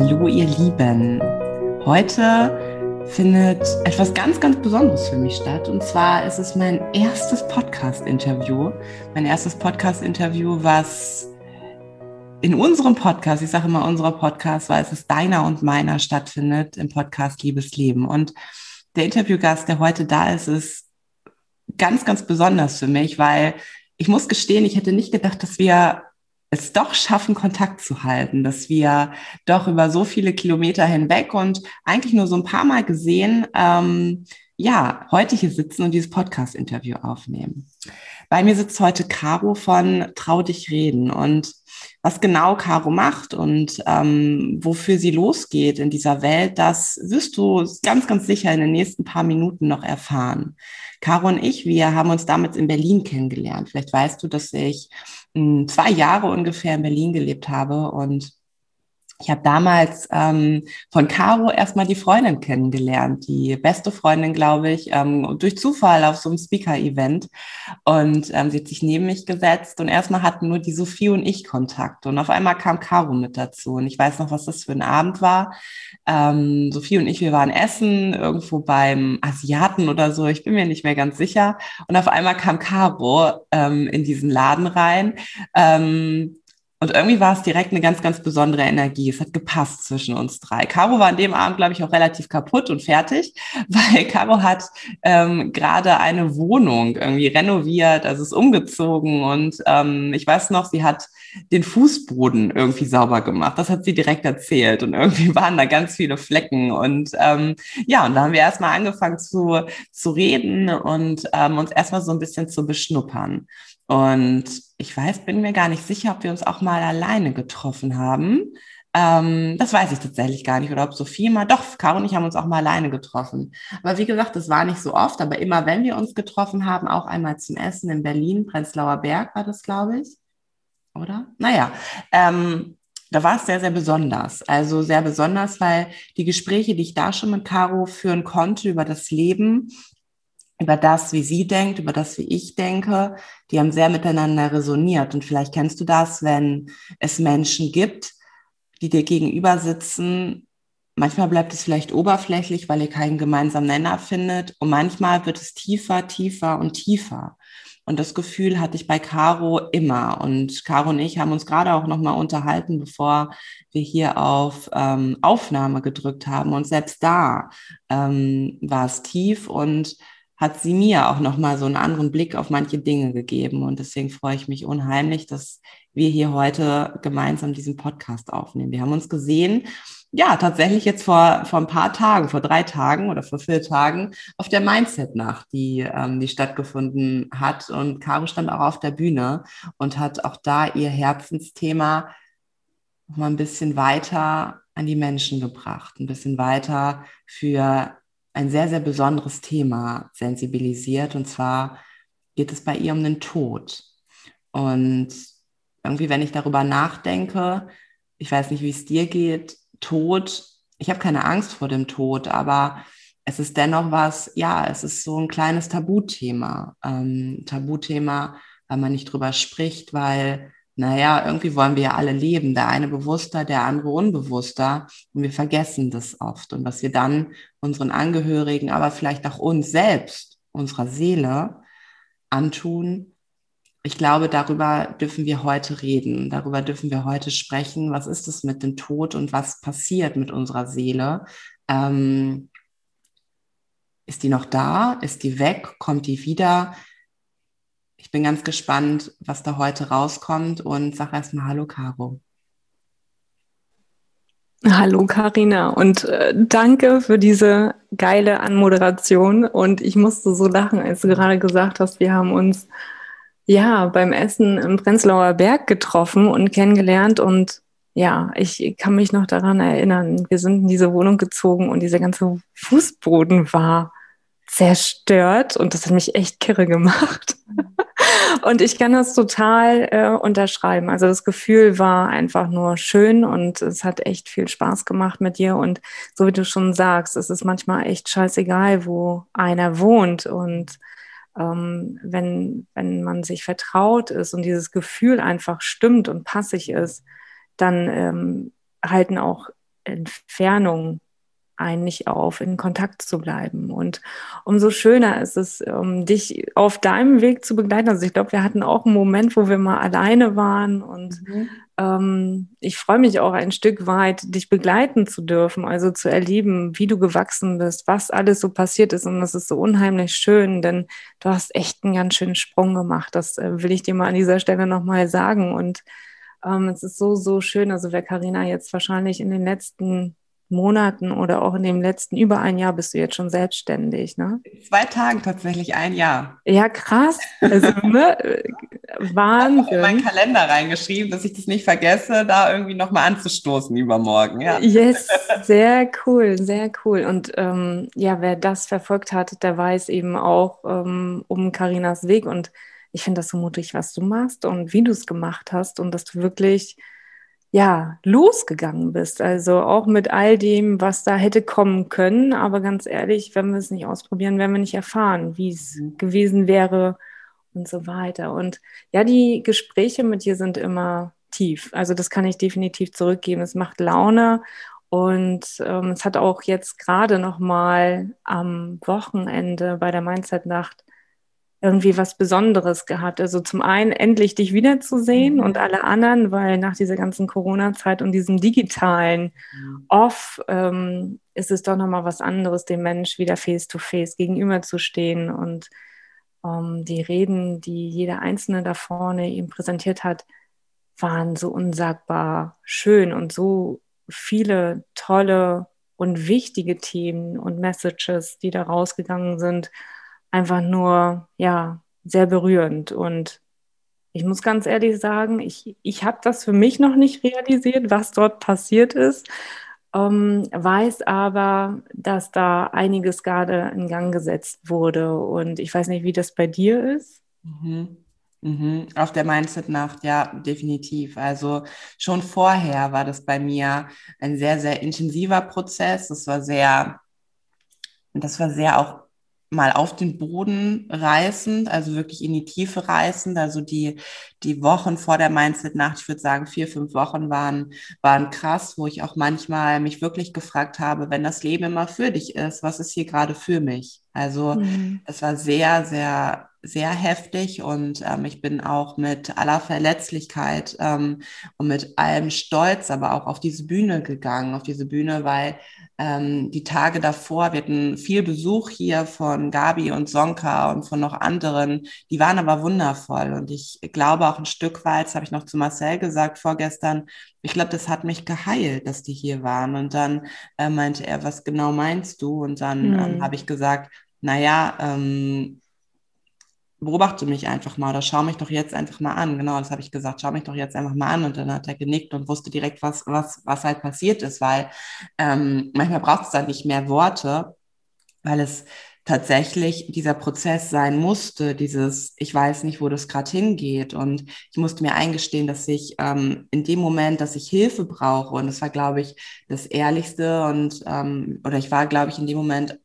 Hallo ihr Lieben. Heute findet etwas ganz, ganz Besonderes für mich statt. Und zwar ist es mein erstes Podcast-Interview. Mein erstes Podcast-Interview, was in unserem Podcast, ich sage immer unserer Podcast, weil es ist deiner und meiner stattfindet im Podcast Liebes Leben. Und der Interviewgast, der heute da ist, ist ganz, ganz besonders für mich, weil ich muss gestehen, ich hätte nicht gedacht, dass wir es doch schaffen, Kontakt zu halten, dass wir doch über so viele Kilometer hinweg und eigentlich nur so ein paar Mal gesehen, ähm, ja, heute hier sitzen und dieses Podcast-Interview aufnehmen. Bei mir sitzt heute Caro von Trau dich reden und was genau Caro macht und ähm, wofür sie losgeht in dieser Welt, das wirst du ganz, ganz sicher in den nächsten paar Minuten noch erfahren. Caro und ich, wir haben uns damals in Berlin kennengelernt. Vielleicht weißt du, dass ich zwei Jahre ungefähr in Berlin gelebt habe und ich habe damals ähm, von Caro erstmal die Freundin kennengelernt, die beste Freundin, glaube ich, ähm, durch Zufall auf so einem Speaker-Event. Und ähm, sie hat sich neben mich gesetzt und erstmal hatten nur die Sophie und ich Kontakt. Und auf einmal kam Caro mit dazu. Und ich weiß noch, was das für ein Abend war. Ähm, Sophie und ich, wir waren essen, irgendwo beim Asiaten oder so. Ich bin mir nicht mehr ganz sicher. Und auf einmal kam Caro ähm, in diesen Laden rein. Ähm, und irgendwie war es direkt eine ganz, ganz besondere Energie. Es hat gepasst zwischen uns drei. Caro war an dem Abend, glaube ich, auch relativ kaputt und fertig, weil Caro hat ähm, gerade eine Wohnung irgendwie renoviert, also ist umgezogen und ähm, ich weiß noch, sie hat den Fußboden irgendwie sauber gemacht. Das hat sie direkt erzählt und irgendwie waren da ganz viele Flecken und ähm, ja, und da haben wir erstmal angefangen zu, zu reden und ähm, uns erstmal so ein bisschen zu beschnuppern. Und ich weiß, bin mir gar nicht sicher, ob wir uns auch mal alleine getroffen haben. Ähm, das weiß ich tatsächlich gar nicht. Oder ob Sophie mal, doch, Caro und ich haben uns auch mal alleine getroffen. Aber wie gesagt, das war nicht so oft. Aber immer, wenn wir uns getroffen haben, auch einmal zum Essen in Berlin, Prenzlauer Berg war das, glaube ich. Oder? Naja, ähm, da war es sehr, sehr besonders. Also sehr besonders, weil die Gespräche, die ich da schon mit Caro führen konnte über das Leben, über das, wie sie denkt, über das, wie ich denke, die haben sehr miteinander resoniert. Und vielleicht kennst du das, wenn es Menschen gibt, die dir gegenüber sitzen. Manchmal bleibt es vielleicht oberflächlich, weil ihr keinen gemeinsamen Nenner findet. Und manchmal wird es tiefer, tiefer und tiefer. Und das Gefühl hatte ich bei Caro immer. Und Caro und ich haben uns gerade auch nochmal unterhalten, bevor wir hier auf ähm, Aufnahme gedrückt haben. Und selbst da ähm, war es tief und hat sie mir auch nochmal so einen anderen Blick auf manche Dinge gegeben. Und deswegen freue ich mich unheimlich, dass wir hier heute gemeinsam diesen Podcast aufnehmen. Wir haben uns gesehen, ja, tatsächlich jetzt vor, vor ein paar Tagen, vor drei Tagen oder vor vier Tagen auf der Mindset-Nacht, die, ähm, die stattgefunden hat. Und Caro stand auch auf der Bühne und hat auch da ihr Herzensthema noch mal ein bisschen weiter an die Menschen gebracht, ein bisschen weiter für ein sehr, sehr besonderes Thema sensibilisiert. Und zwar geht es bei ihr um den Tod. Und irgendwie, wenn ich darüber nachdenke, ich weiß nicht, wie es dir geht, Tod, ich habe keine Angst vor dem Tod, aber es ist dennoch was, ja, es ist so ein kleines Tabuthema. Ähm, Tabuthema, weil man nicht drüber spricht, weil naja, irgendwie wollen wir ja alle leben, der eine bewusster, der andere unbewusster. Und wir vergessen das oft. Und was wir dann unseren Angehörigen, aber vielleicht auch uns selbst, unserer Seele antun, ich glaube, darüber dürfen wir heute reden, darüber dürfen wir heute sprechen. Was ist es mit dem Tod und was passiert mit unserer Seele? Ähm, ist die noch da? Ist die weg? Kommt die wieder? Ich bin ganz gespannt, was da heute rauskommt und sag erstmal Hallo, Caro. Hallo Karina. Und äh, danke für diese geile Anmoderation. Und ich musste so lachen, als du gerade gesagt hast, wir haben uns ja beim Essen im Prenzlauer Berg getroffen und kennengelernt. Und ja, ich kann mich noch daran erinnern, wir sind in diese Wohnung gezogen und dieser ganze Fußboden war zerstört und das hat mich echt kirre gemacht. und ich kann das total äh, unterschreiben. Also das Gefühl war einfach nur schön und es hat echt viel Spaß gemacht mit dir. Und so wie du schon sagst, es ist manchmal echt scheißegal, wo einer wohnt. Und ähm, wenn, wenn man sich vertraut ist und dieses Gefühl einfach stimmt und passig ist, dann ähm, halten auch Entfernung einen nicht auf, in Kontakt zu bleiben. Und umso schöner ist es, um dich auf deinem Weg zu begleiten. Also ich glaube, wir hatten auch einen Moment, wo wir mal alleine waren und mhm. ähm, ich freue mich auch ein Stück weit, dich begleiten zu dürfen, also zu erleben, wie du gewachsen bist, was alles so passiert ist. Und das ist so unheimlich schön, denn du hast echt einen ganz schönen Sprung gemacht. Das äh, will ich dir mal an dieser Stelle nochmal sagen. Und ähm, es ist so, so schön. Also wer Karina jetzt wahrscheinlich in den letzten Monaten oder auch in dem letzten über ein Jahr bist du jetzt schon selbstständig, ne? Zwei Tagen tatsächlich ein Jahr. Ja, krass. Also, ne? Wahnsinn. Ich habe in meinen Kalender reingeschrieben, dass ich das nicht vergesse, da irgendwie nochmal anzustoßen übermorgen. Ja. Yes, sehr cool, sehr cool. Und ähm, ja, wer das verfolgt hat, der weiß eben auch ähm, um Karinas Weg. Und ich finde das so mutig, was du machst und wie du es gemacht hast und dass du wirklich ja, losgegangen bist. Also auch mit all dem, was da hätte kommen können. Aber ganz ehrlich, wenn wir es nicht ausprobieren, werden wir nicht erfahren, wie es gewesen wäre und so weiter. Und ja, die Gespräche mit dir sind immer tief. Also das kann ich definitiv zurückgeben. Es macht Laune und ähm, es hat auch jetzt gerade noch mal am Wochenende bei der Mindset-Nacht irgendwie was Besonderes gehabt. Also zum einen endlich dich wiederzusehen mhm. und alle anderen, weil nach dieser ganzen Corona-Zeit und diesem digitalen mhm. Off ähm, ist es doch nochmal was anderes, dem Mensch wieder face-to-face -face gegenüberzustehen. Und ähm, die Reden, die jeder Einzelne da vorne ihm präsentiert hat, waren so unsagbar schön und so viele tolle und wichtige Themen und Messages, die da rausgegangen sind einfach nur, ja, sehr berührend. Und ich muss ganz ehrlich sagen, ich, ich habe das für mich noch nicht realisiert, was dort passiert ist, ähm, weiß aber, dass da einiges gerade in Gang gesetzt wurde. Und ich weiß nicht, wie das bei dir ist. Mhm. Mhm. Auf der Mindset-Nacht, ja, definitiv. Also schon vorher war das bei mir ein sehr, sehr intensiver Prozess. Das war sehr, das war sehr auch mal auf den Boden reißend, also wirklich in die Tiefe reißend. Also die, die Wochen vor der Mindset-Nacht, ich würde sagen, vier, fünf Wochen waren, waren krass, wo ich auch manchmal mich wirklich gefragt habe, wenn das Leben immer für dich ist, was ist hier gerade für mich? Also mhm. es war sehr, sehr, sehr heftig und ähm, ich bin auch mit aller Verletzlichkeit ähm, und mit allem Stolz aber auch auf diese Bühne gegangen, auf diese Bühne, weil ähm, die Tage davor, wir hatten viel Besuch hier von Gabi und Sonka und von noch anderen, die waren aber wundervoll. Und ich glaube auch ein Stück weit, das habe ich noch zu Marcel gesagt vorgestern, ich glaube, das hat mich geheilt, dass die hier waren. Und dann äh, meinte er, was genau meinst du? Und dann mhm. habe ich gesagt, naja, ähm, beobachte mich einfach mal oder schau mich doch jetzt einfach mal an. Genau, das habe ich gesagt, schau mich doch jetzt einfach mal an. Und dann hat er genickt und wusste direkt, was, was, was halt passiert ist, weil ähm, manchmal braucht es dann nicht mehr Worte, weil es tatsächlich dieser Prozess sein musste, dieses, ich weiß nicht, wo das gerade hingeht. Und ich musste mir eingestehen, dass ich ähm, in dem Moment, dass ich Hilfe brauche, und das war, glaube ich, das Ehrlichste und, ähm, oder ich war, glaube ich, in dem Moment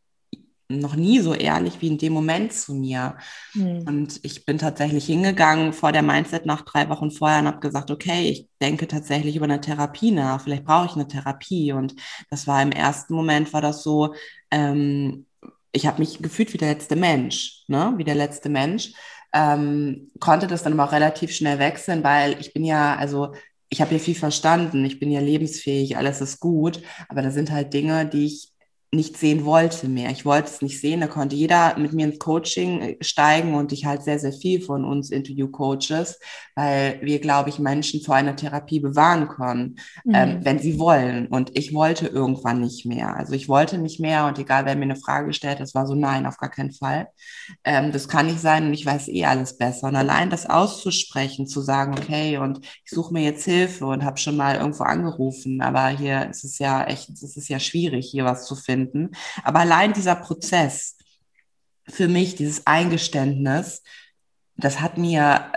noch nie so ehrlich wie in dem Moment zu mir. Mhm. Und ich bin tatsächlich hingegangen vor der Mindset nach drei Wochen vorher und habe gesagt, okay, ich denke tatsächlich über eine Therapie nach. Vielleicht brauche ich eine Therapie. Und das war im ersten Moment war das so, ähm, ich habe mich gefühlt wie der letzte Mensch, ne? wie der letzte Mensch. Ähm, konnte das dann aber auch relativ schnell wechseln, weil ich bin ja, also ich habe ja viel verstanden, ich bin ja lebensfähig, alles ist gut, aber da sind halt Dinge, die ich nicht sehen wollte mehr. Ich wollte es nicht sehen. Da konnte jeder mit mir ins Coaching äh, steigen und ich halt sehr, sehr viel von uns Interview-Coaches, weil wir, glaube ich, Menschen vor einer Therapie bewahren können, ähm, mhm. ähm, wenn sie wollen. Und ich wollte irgendwann nicht mehr. Also ich wollte nicht mehr und egal, wer mir eine Frage stellt, das war so, nein, auf gar keinen Fall. Ähm, das kann nicht sein und ich weiß eh alles besser. Und allein das auszusprechen, zu sagen, okay, und ich suche mir jetzt Hilfe und habe schon mal irgendwo angerufen, aber hier ist es ja echt, es ist ja schwierig, hier was zu finden finden. Aber allein dieser Prozess für mich, dieses Eingeständnis, das hat mir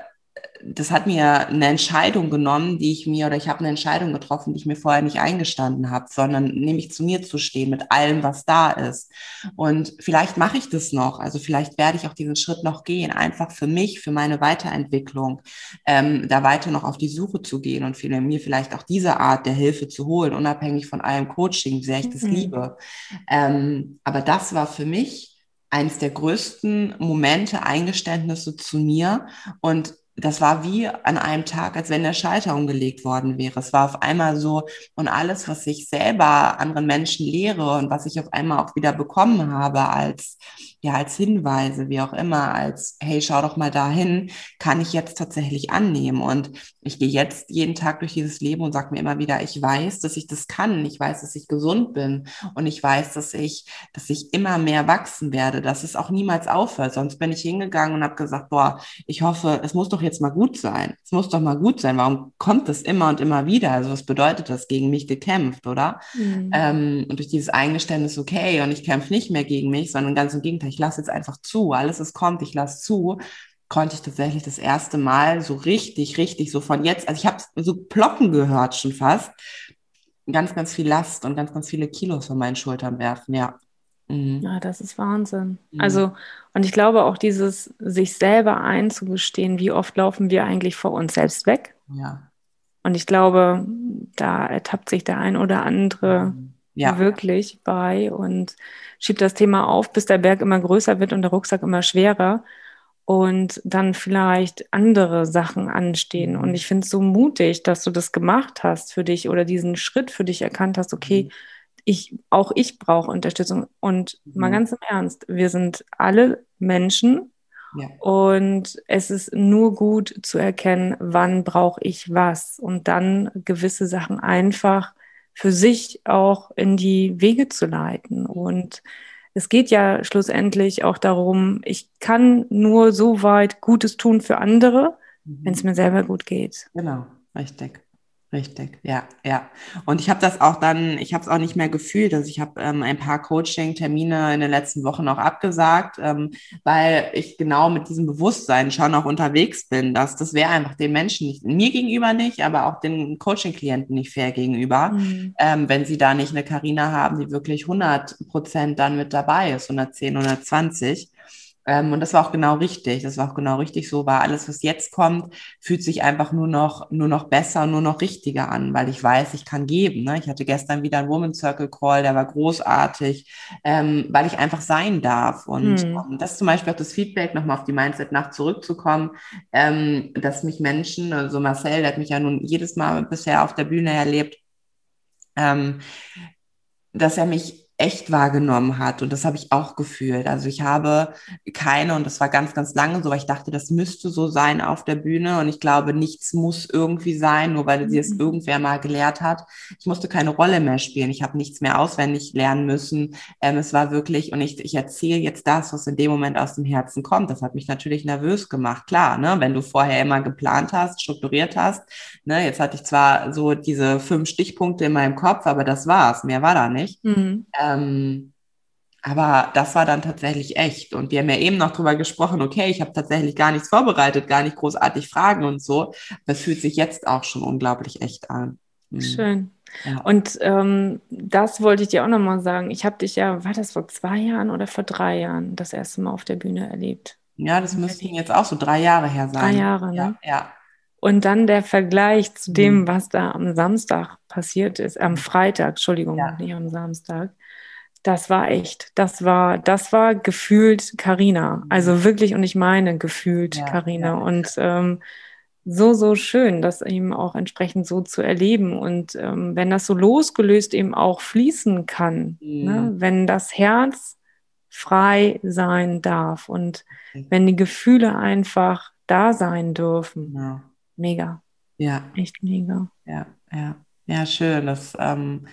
das hat mir eine Entscheidung genommen, die ich mir, oder ich habe eine Entscheidung getroffen, die ich mir vorher nicht eingestanden habe, sondern nämlich zu mir zu stehen mit allem, was da ist. Und vielleicht mache ich das noch, also vielleicht werde ich auch diesen Schritt noch gehen, einfach für mich, für meine Weiterentwicklung, ähm, da weiter noch auf die Suche zu gehen und für mir vielleicht auch diese Art der Hilfe zu holen, unabhängig von allem Coaching, wie sehr ich das mhm. liebe. Ähm, aber das war für mich eines der größten Momente, Eingeständnisse zu mir und das war wie an einem Tag, als wenn der Schalter umgelegt worden wäre. Es war auf einmal so, und alles, was ich selber anderen Menschen lehre und was ich auf einmal auch wieder bekommen habe als ja als Hinweise, wie auch immer, als hey, schau doch mal dahin, kann ich jetzt tatsächlich annehmen. Und ich gehe jetzt jeden Tag durch dieses Leben und sage mir immer wieder, ich weiß, dass ich das kann, ich weiß, dass ich gesund bin und ich weiß, dass ich, dass ich immer mehr wachsen werde, dass es auch niemals aufhört. Sonst bin ich hingegangen und habe gesagt, boah, ich hoffe, es muss doch jetzt mal gut sein. Es muss doch mal gut sein. Warum kommt es immer und immer wieder? Also was bedeutet das gegen mich gekämpft, oder? Mhm. Ähm, und durch dieses Eingeständnis, okay, und ich kämpfe nicht mehr gegen mich, sondern ganz im Gegenteil, ich lasse jetzt einfach zu, alles es kommt, ich lasse zu, konnte ich tatsächlich das erste Mal so richtig, richtig so von jetzt, also ich habe so Ploppen gehört schon fast, ganz, ganz viel Last und ganz, ganz viele Kilos von meinen Schultern werfen, ja. Mhm. Ja, das ist Wahnsinn. Mhm. Also, und ich glaube auch dieses, sich selber einzugestehen, wie oft laufen wir eigentlich vor uns selbst weg. Ja. Und ich glaube, da ertappt sich der ein oder andere mhm ja. wirklich bei und schiebt das Thema auf, bis der Berg immer größer wird und der Rucksack immer schwerer und dann vielleicht andere Sachen anstehen. Und mhm. ich finde es so mutig, dass du das gemacht hast für dich oder diesen Schritt für dich erkannt hast, okay, mhm. ich, auch ich brauche Unterstützung. Und mhm. mal ganz im Ernst, wir sind alle Menschen. Ja. Und es ist nur gut zu erkennen, wann brauche ich was und dann gewisse Sachen einfach für sich auch in die Wege zu leiten. Und es geht ja schlussendlich auch darum, ich kann nur so weit Gutes tun für andere, mhm. wenn es mir selber gut geht. Genau, richtig. Richtig, ja, ja. Und ich habe das auch dann, ich habe es auch nicht mehr gefühlt. Also ich habe ähm, ein paar Coaching-Termine in den letzten Wochen auch abgesagt, ähm, weil ich genau mit diesem Bewusstsein schon auch unterwegs bin, dass das wäre einfach den Menschen nicht, mir gegenüber nicht, aber auch den Coaching-Klienten nicht fair gegenüber, mhm. ähm, wenn sie da nicht eine Karina haben, die wirklich 100 Prozent dann mit dabei ist, 110, 120. Ähm, und das war auch genau richtig. Das war auch genau richtig so, weil alles, was jetzt kommt, fühlt sich einfach nur noch, nur noch besser und nur noch richtiger an, weil ich weiß, ich kann geben. Ne? Ich hatte gestern wieder einen Woman Circle Call, der war großartig, ähm, weil ich einfach sein darf. Und hm. um, das zum Beispiel auch das Feedback, nochmal auf die Mindset-Nacht zurückzukommen, ähm, dass mich Menschen, also Marcel, der hat mich ja nun jedes Mal bisher auf der Bühne erlebt, ähm, dass er mich echt wahrgenommen hat. Und das habe ich auch gefühlt. Also ich habe keine, und das war ganz, ganz lange so, weil ich dachte, das müsste so sein auf der Bühne. Und ich glaube, nichts muss irgendwie sein, nur weil sie es mhm. irgendwer mal gelehrt hat. Ich musste keine Rolle mehr spielen. Ich habe nichts mehr auswendig lernen müssen. Ähm, es war wirklich, und ich, ich erzähle jetzt das, was in dem Moment aus dem Herzen kommt. Das hat mich natürlich nervös gemacht. Klar, ne? wenn du vorher immer geplant hast, strukturiert hast. Ne? Jetzt hatte ich zwar so diese fünf Stichpunkte in meinem Kopf, aber das war's. Mehr war da nicht. Mhm. Ähm, aber das war dann tatsächlich echt. Und wir haben ja eben noch drüber gesprochen, okay, ich habe tatsächlich gar nichts vorbereitet, gar nicht großartig Fragen und so. Das fühlt sich jetzt auch schon unglaublich echt an. Mhm. Schön. Ja. Und ähm, das wollte ich dir auch nochmal sagen. Ich habe dich ja, war das vor zwei Jahren oder vor drei Jahren das erste Mal auf der Bühne erlebt? Ja, das müssten jetzt auch so drei Jahre her sein. Drei Jahre, ne? Ja. ja. Und dann der Vergleich zu dem, mhm. was da am Samstag passiert ist, am Freitag, Entschuldigung, ja. nicht am Samstag. Das war echt, das war, das war gefühlt Karina. Also wirklich, und ich meine gefühlt Karina. Ja, ja. Und ähm, so, so schön, das eben auch entsprechend so zu erleben. Und ähm, wenn das so losgelöst eben auch fließen kann, ne? mhm. ne? wenn das Herz frei sein darf und wenn die Gefühle einfach da sein dürfen. Ja. Mega. Ja. Echt mega. Ja, ja. Ja, schön. Das ähm,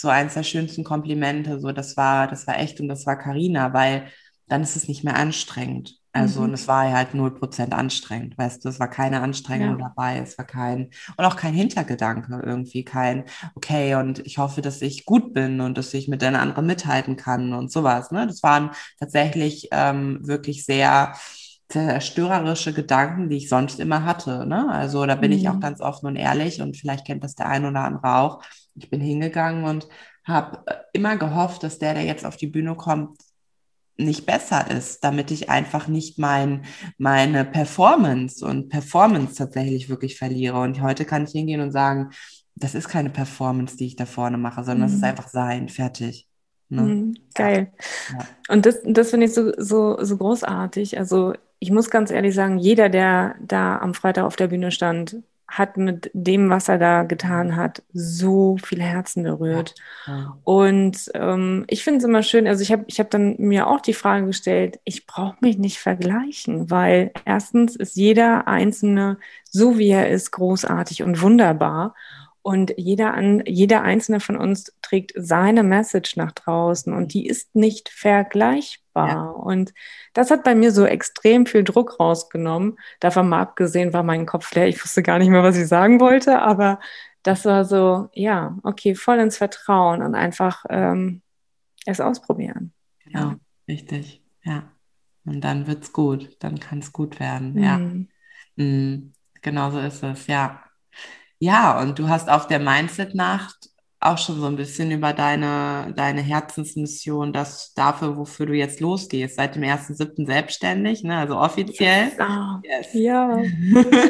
so eins der schönsten Komplimente. So, das war, das war echt und das war Karina, weil dann ist es nicht mehr anstrengend. Also, mhm. und es war halt null Prozent anstrengend, weißt du, es war keine Anstrengung ja. dabei, es war kein, und auch kein Hintergedanke irgendwie, kein, okay, und ich hoffe, dass ich gut bin und dass ich mit den anderen mithalten kann und sowas, ne, das waren tatsächlich ähm, wirklich sehr, zerstörerische Gedanken, die ich sonst immer hatte. Ne? Also da bin mhm. ich auch mhm. ganz offen und ehrlich und vielleicht kennt das der ein oder andere auch. Ich bin hingegangen und habe äh, immer gehofft, dass der, der jetzt auf die Bühne kommt, nicht besser ist, damit ich einfach nicht mein, meine Performance und Performance tatsächlich wirklich verliere. Und heute kann ich hingehen und sagen, das ist keine Performance, die ich da vorne mache, sondern mhm. das ist mhm. einfach sein, fertig. Ne? Mhm, geil. Ja. Und das, das finde ich so, so, so großartig. Also ich muss ganz ehrlich sagen, jeder, der da am Freitag auf der Bühne stand, hat mit dem, was er da getan hat, so viele Herzen berührt. Ja, ja. Und ähm, ich finde es immer schön, also ich habe ich hab dann mir auch die Frage gestellt, ich brauche mich nicht vergleichen, weil erstens ist jeder Einzelne, so wie er ist, großartig und wunderbar. Und jeder, an, jeder einzelne von uns trägt seine Message nach draußen und die ist nicht vergleichbar. Ja. Und das hat bei mir so extrem viel Druck rausgenommen. Davon mal abgesehen war mein Kopf leer. Ich wusste gar nicht mehr, was ich sagen wollte, aber das war so, ja, okay, voll ins Vertrauen und einfach ähm, es ausprobieren. Genau, ja, richtig. Ja. Und dann wird's gut. Dann kann es gut werden. Mhm. Ja. Mhm. Genau so ist es, ja. Ja, und du hast auf der Mindset-Nacht auch schon so ein bisschen über deine, deine Herzensmission, das dafür, wofür du jetzt losgehst, seit dem 1.7. selbstständig, ne? also offiziell. Yes. yes. Ja.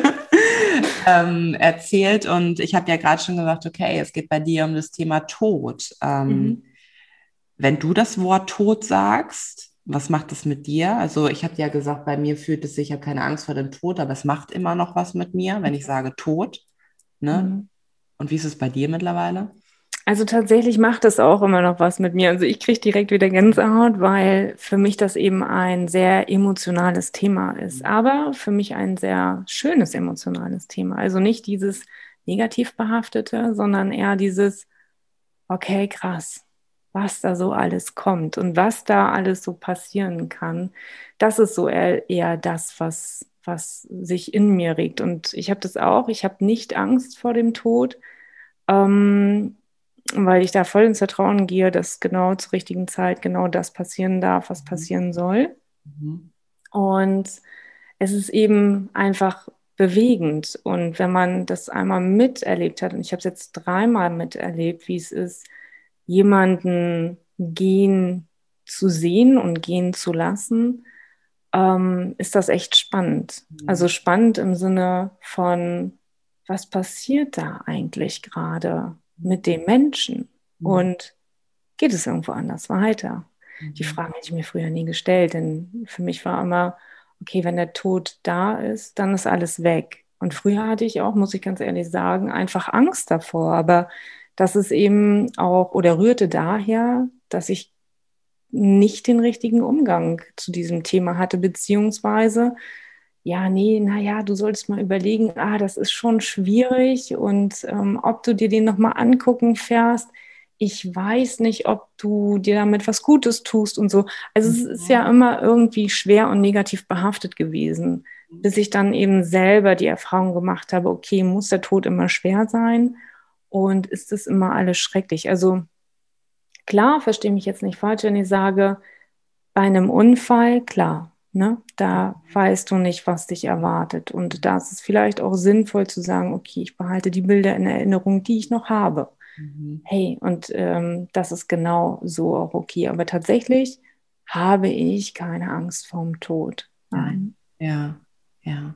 ähm, erzählt und ich habe ja gerade schon gesagt, okay, es geht bei dir um das Thema Tod. Ähm, mhm. Wenn du das Wort Tod sagst, was macht das mit dir? Also ich habe ja gesagt, bei mir fühlt es sich, ich habe keine Angst vor dem Tod, aber es macht immer noch was mit mir, wenn ich sage Tod. Ne? Mhm. Und wie ist es bei dir mittlerweile? Also tatsächlich macht es auch immer noch was mit mir. Also ich kriege direkt wieder Gänsehaut, weil für mich das eben ein sehr emotionales Thema ist. Mhm. Aber für mich ein sehr schönes emotionales Thema. Also nicht dieses negativ behaftete, sondern eher dieses, okay, krass, was da so alles kommt und was da alles so passieren kann. Das ist so eher, eher das, was, was sich in mir regt. Und ich habe das auch. Ich habe nicht Angst vor dem Tod, ähm, weil ich da voll ins Vertrauen gehe, dass genau zur richtigen Zeit genau das passieren darf, was mhm. passieren soll. Mhm. Und es ist eben einfach bewegend. Und wenn man das einmal miterlebt hat, und ich habe es jetzt dreimal miterlebt, wie es ist, jemanden gehen zu sehen und gehen zu lassen, ähm, ist das echt spannend. Mhm. Also spannend im Sinne von, was passiert da eigentlich gerade mit dem Menschen? Mhm. Und geht es irgendwo anders weiter? Mhm. Die Frage hätte ich mir früher nie gestellt, denn für mich war immer, okay, wenn der Tod da ist, dann ist alles weg. Und früher hatte ich auch, muss ich ganz ehrlich sagen, einfach Angst davor. Aber das ist eben auch oder rührte daher, dass ich nicht den richtigen Umgang zu diesem Thema hatte, beziehungsweise, ja, nee, naja, du solltest mal überlegen, ah, das ist schon schwierig und ähm, ob du dir den nochmal angucken fährst, ich weiß nicht, ob du dir damit was Gutes tust und so. Also es ist ja mhm. immer irgendwie schwer und negativ behaftet gewesen, bis ich dann eben selber die Erfahrung gemacht habe, okay, muss der Tod immer schwer sein und ist es immer alles schrecklich? Also Klar, verstehe mich jetzt nicht falsch, wenn ich sage, bei einem Unfall, klar, ne, da weißt du nicht, was dich erwartet. Und da ist es vielleicht auch sinnvoll zu sagen, okay, ich behalte die Bilder in Erinnerung, die ich noch habe. Mhm. Hey, und ähm, das ist genau so auch okay. Aber tatsächlich habe ich keine Angst vorm Tod. Nein. Ja, ja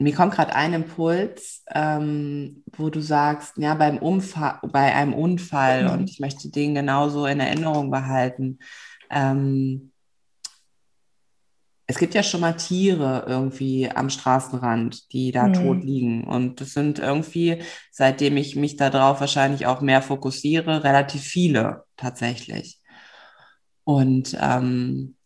mir kommt gerade ein Impuls, ähm, wo du sagst, ja, beim Unfall, bei einem Unfall mhm. und ich möchte den genauso in Erinnerung behalten. Ähm, es gibt ja schon mal Tiere irgendwie am Straßenrand, die da mhm. tot liegen. Und das sind irgendwie, seitdem ich mich darauf wahrscheinlich auch mehr fokussiere, relativ viele tatsächlich. Und ähm,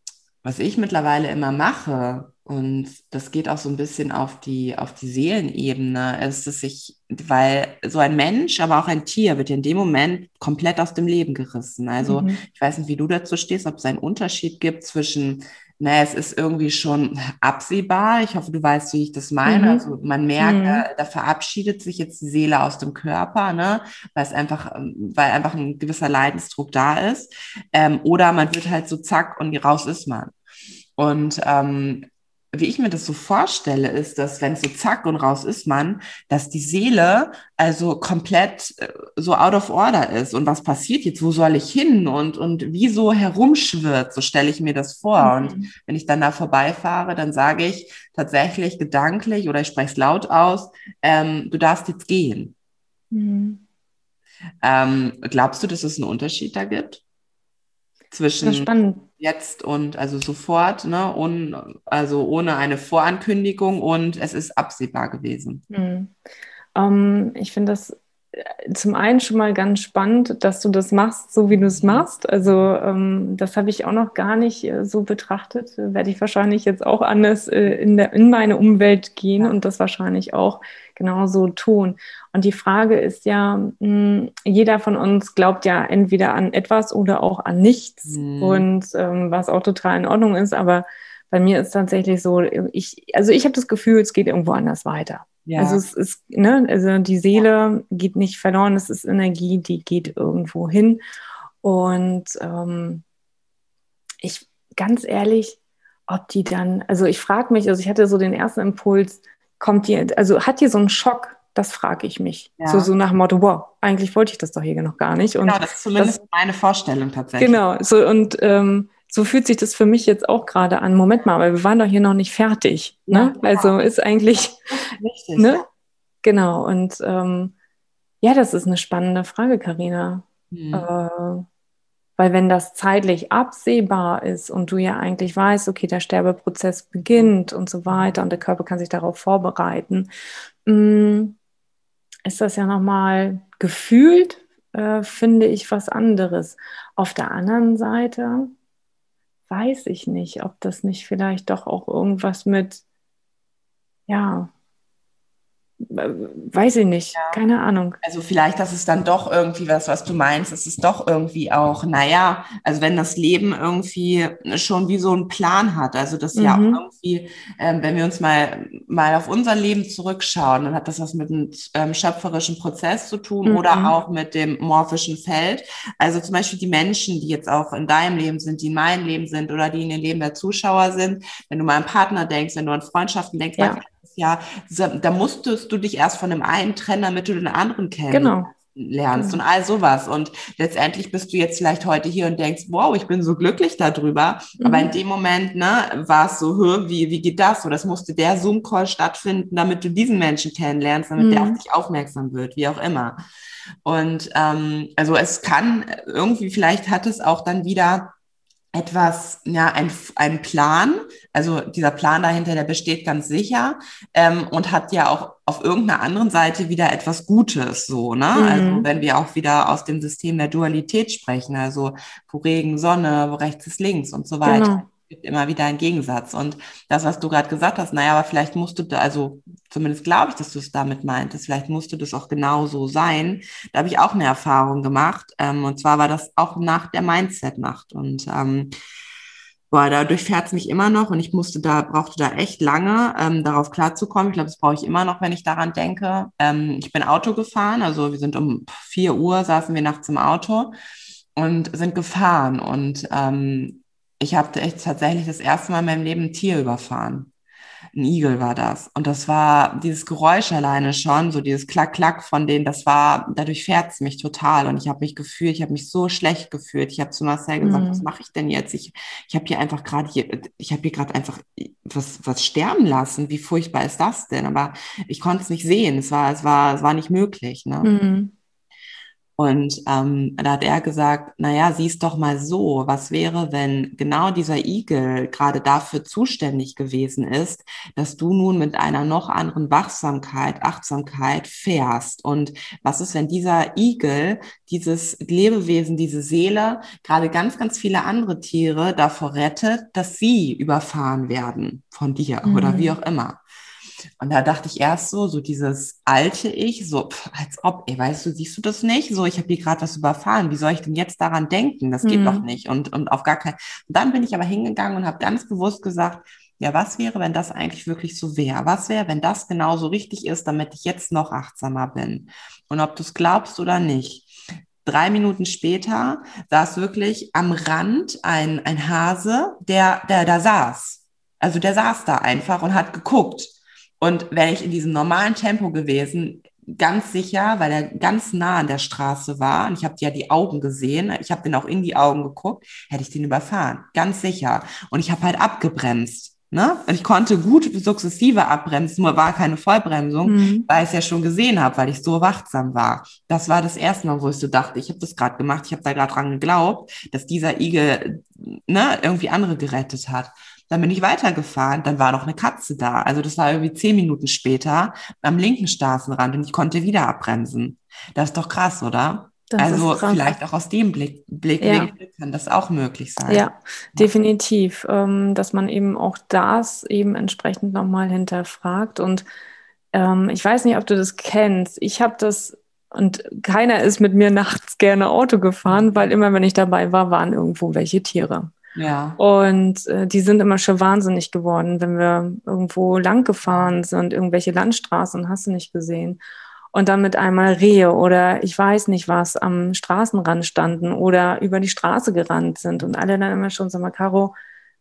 was ich mittlerweile immer mache, und das geht auch so ein bisschen auf die, auf die Seelenebene, ist es sich, weil so ein Mensch, aber auch ein Tier wird in dem Moment komplett aus dem Leben gerissen. Also mhm. ich weiß nicht, wie du dazu stehst, ob es einen Unterschied gibt zwischen, naja, es ist irgendwie schon absehbar. Ich hoffe, du weißt, wie ich das meine. Mhm. Also man merkt, mhm. da, da, verabschiedet sich jetzt die Seele aus dem Körper, ne? weil es einfach, weil einfach ein gewisser Leidensdruck da ist. Ähm, oder man wird halt so zack und raus ist man. Und ähm, wie ich mir das so vorstelle, ist, dass wenn es so zack und raus ist man, dass die Seele also komplett äh, so out of order ist. Und was passiert jetzt? Wo soll ich hin? Und, und wie so herumschwirrt, so stelle ich mir das vor. Mhm. Und wenn ich dann da vorbeifahre, dann sage ich tatsächlich gedanklich oder ich spreche es laut aus, ähm, du darfst jetzt gehen. Mhm. Ähm, glaubst du, dass es einen Unterschied da gibt? Zwischen jetzt und also sofort, ne, und, also ohne eine Vorankündigung und es ist absehbar gewesen. Mhm. Um, ich finde das äh, zum einen schon mal ganz spannend, dass du das machst, so wie du es machst. Also ähm, das habe ich auch noch gar nicht äh, so betrachtet. Werde ich wahrscheinlich jetzt auch anders äh, in, der, in meine Umwelt gehen ja. und das wahrscheinlich auch genauso tun. Und die Frage ist ja, mh, hm, jeder von uns glaubt ja entweder an etwas oder auch an nichts. Mhm. Und ähm, was auch total in Ordnung ist, aber bei mir ist tatsächlich so, ich, also ich habe das Gefühl, es geht irgendwo anders weiter. Ja. Also es ist, ne, also die Seele geht nicht verloren, es ist Energie, die geht irgendwo hin. Und ähm, ich, ganz ehrlich, ob die dann, also ich frage mich, also ich hatte so den ersten Impuls, kommt die, also hat die so einen Schock? Das frage ich mich. Ja. So, so nach dem Motto, wow, eigentlich wollte ich das doch hier noch gar nicht. Und genau, das ist zumindest das, meine Vorstellung tatsächlich. Genau, so und ähm, so fühlt sich das für mich jetzt auch gerade an. Moment mal, aber wir waren doch hier noch nicht fertig. Ne? Ja, genau. Also ist eigentlich. Richtig. Ne? Genau. Und ähm, ja, das ist eine spannende Frage, Karina. Mhm. Äh, weil wenn das zeitlich absehbar ist und du ja eigentlich weißt, okay, der Sterbeprozess beginnt und so weiter und der Körper kann sich darauf vorbereiten, mm, ist das ja nochmal gefühlt, äh, finde ich, was anderes. Auf der anderen Seite weiß ich nicht, ob das nicht vielleicht doch auch irgendwas mit, ja, weiß ich nicht, ja. keine Ahnung. Also vielleicht, dass es dann doch irgendwie was, was du meinst, es ist doch irgendwie auch, naja, also wenn das Leben irgendwie schon wie so einen Plan hat, also das mhm. ja auch irgendwie, ähm, wenn wir uns mal, mal auf unser Leben zurückschauen, dann hat das was mit einem ähm, schöpferischen Prozess zu tun mhm. oder auch mit dem morphischen Feld. Also zum Beispiel die Menschen, die jetzt auch in deinem Leben sind, die in meinem Leben sind oder die in den Leben der Zuschauer sind, wenn du mal an Partner denkst, wenn du an Freundschaften denkst, ja ja, da musstest du dich erst von dem einen trennen, damit du den anderen kennst. Genau lernst genau. und all sowas. Und letztendlich bist du jetzt vielleicht heute hier und denkst, wow, ich bin so glücklich darüber. Mhm. Aber in dem Moment, ne, war es so, hör, wie, wie geht das? Oder es musste der Zoom-Call stattfinden, damit du diesen Menschen kennenlernst, damit mhm. der auf dich aufmerksam wird, wie auch immer. Und ähm, also es kann irgendwie, vielleicht hat es auch dann wieder etwas, ja, ein, ein Plan, also dieser Plan dahinter, der besteht ganz sicher ähm, und hat ja auch auf irgendeiner anderen Seite wieder etwas Gutes, so, ne? Mhm. Also wenn wir auch wieder aus dem System der Dualität sprechen, also wo Regen, Sonne, wo rechts ist links und so weiter. Genau gibt immer wieder einen Gegensatz. Und das, was du gerade gesagt hast, naja, aber vielleicht musst du, also zumindest glaube ich, dass du es damit meintest, vielleicht musst du das auch genau so sein. Da habe ich auch eine Erfahrung gemacht. Ähm, und zwar war das auch nach der Mindset-Nacht. Und ähm, boah, da durchfährt es mich immer noch und ich musste da, brauchte da echt lange, ähm, darauf klarzukommen. Ich glaube, das brauche ich immer noch, wenn ich daran denke. Ähm, ich bin Auto gefahren, also wir sind um vier Uhr, saßen wir nachts im Auto und sind gefahren. Und ähm, ich habe echt tatsächlich das erste Mal in meinem Leben ein Tier überfahren. Ein Igel war das. Und das war dieses Geräusch alleine schon, so dieses Klack-Klack von denen, das war, dadurch fährt es mich total. Und ich habe mich gefühlt, ich habe mich so schlecht gefühlt. Ich habe zu Marcel gesagt, mhm. was mache ich denn jetzt? Ich, ich habe hier einfach gerade hier, ich habe hier gerade einfach was, was sterben lassen. Wie furchtbar ist das denn? Aber ich konnte es nicht sehen. Es war, es war, es war nicht möglich. Ne? Mhm. Und ähm, da hat er gesagt, naja, sieh's doch mal so, was wäre, wenn genau dieser Igel gerade dafür zuständig gewesen ist, dass du nun mit einer noch anderen Wachsamkeit, Achtsamkeit fährst. Und was ist, wenn dieser Igel, dieses Lebewesen, diese Seele, gerade ganz, ganz viele andere Tiere davor rettet, dass sie überfahren werden von dir mhm. oder wie auch immer. Und da dachte ich erst so, so dieses alte Ich, so pff, als ob, ey, weißt du, siehst du das nicht? So, ich habe hier gerade was überfahren. Wie soll ich denn jetzt daran denken? Das geht mhm. doch nicht. Und, und auf gar keinen. Und dann bin ich aber hingegangen und habe ganz bewusst gesagt, ja, was wäre, wenn das eigentlich wirklich so wäre? Was wäre, wenn das genauso richtig ist, damit ich jetzt noch achtsamer bin? Und ob du es glaubst oder nicht, drei Minuten später saß wirklich am Rand ein, ein Hase, der, der da saß. Also der saß da einfach und hat geguckt. Und wäre ich in diesem normalen Tempo gewesen, ganz sicher, weil er ganz nah an der Straße war und ich habe ja die Augen gesehen, ich habe den auch in die Augen geguckt, hätte ich den überfahren, ganz sicher. Und ich habe halt abgebremst. Ne? Und ich konnte gut sukzessive abbremsen, nur war keine Vollbremsung, mhm. weil ich es ja schon gesehen habe, weil ich so wachsam war. Das war das erste Mal, wo ich so dachte, ich habe das gerade gemacht, ich habe da gerade dran geglaubt, dass dieser Igel ne, irgendwie andere gerettet hat. Dann bin ich weitergefahren, dann war noch eine Katze da. Also das war irgendwie zehn Minuten später am linken Straßenrand und ich konnte wieder abbremsen. Das ist doch krass, oder? Das also vielleicht auch aus dem Blick, Blickwinkel ja. kann das auch möglich sein. Ja, definitiv, ähm, dass man eben auch das eben entsprechend nochmal hinterfragt. Und ähm, ich weiß nicht, ob du das kennst. Ich habe das und keiner ist mit mir nachts gerne Auto gefahren, weil immer, wenn ich dabei war, waren irgendwo welche Tiere. Ja. Und äh, die sind immer schon wahnsinnig geworden, wenn wir irgendwo lang gefahren sind, irgendwelche Landstraßen, hast du nicht gesehen. Und dann mit einmal Rehe oder ich weiß nicht was am Straßenrand standen oder über die Straße gerannt sind und alle dann immer schon, sag mal, Caro,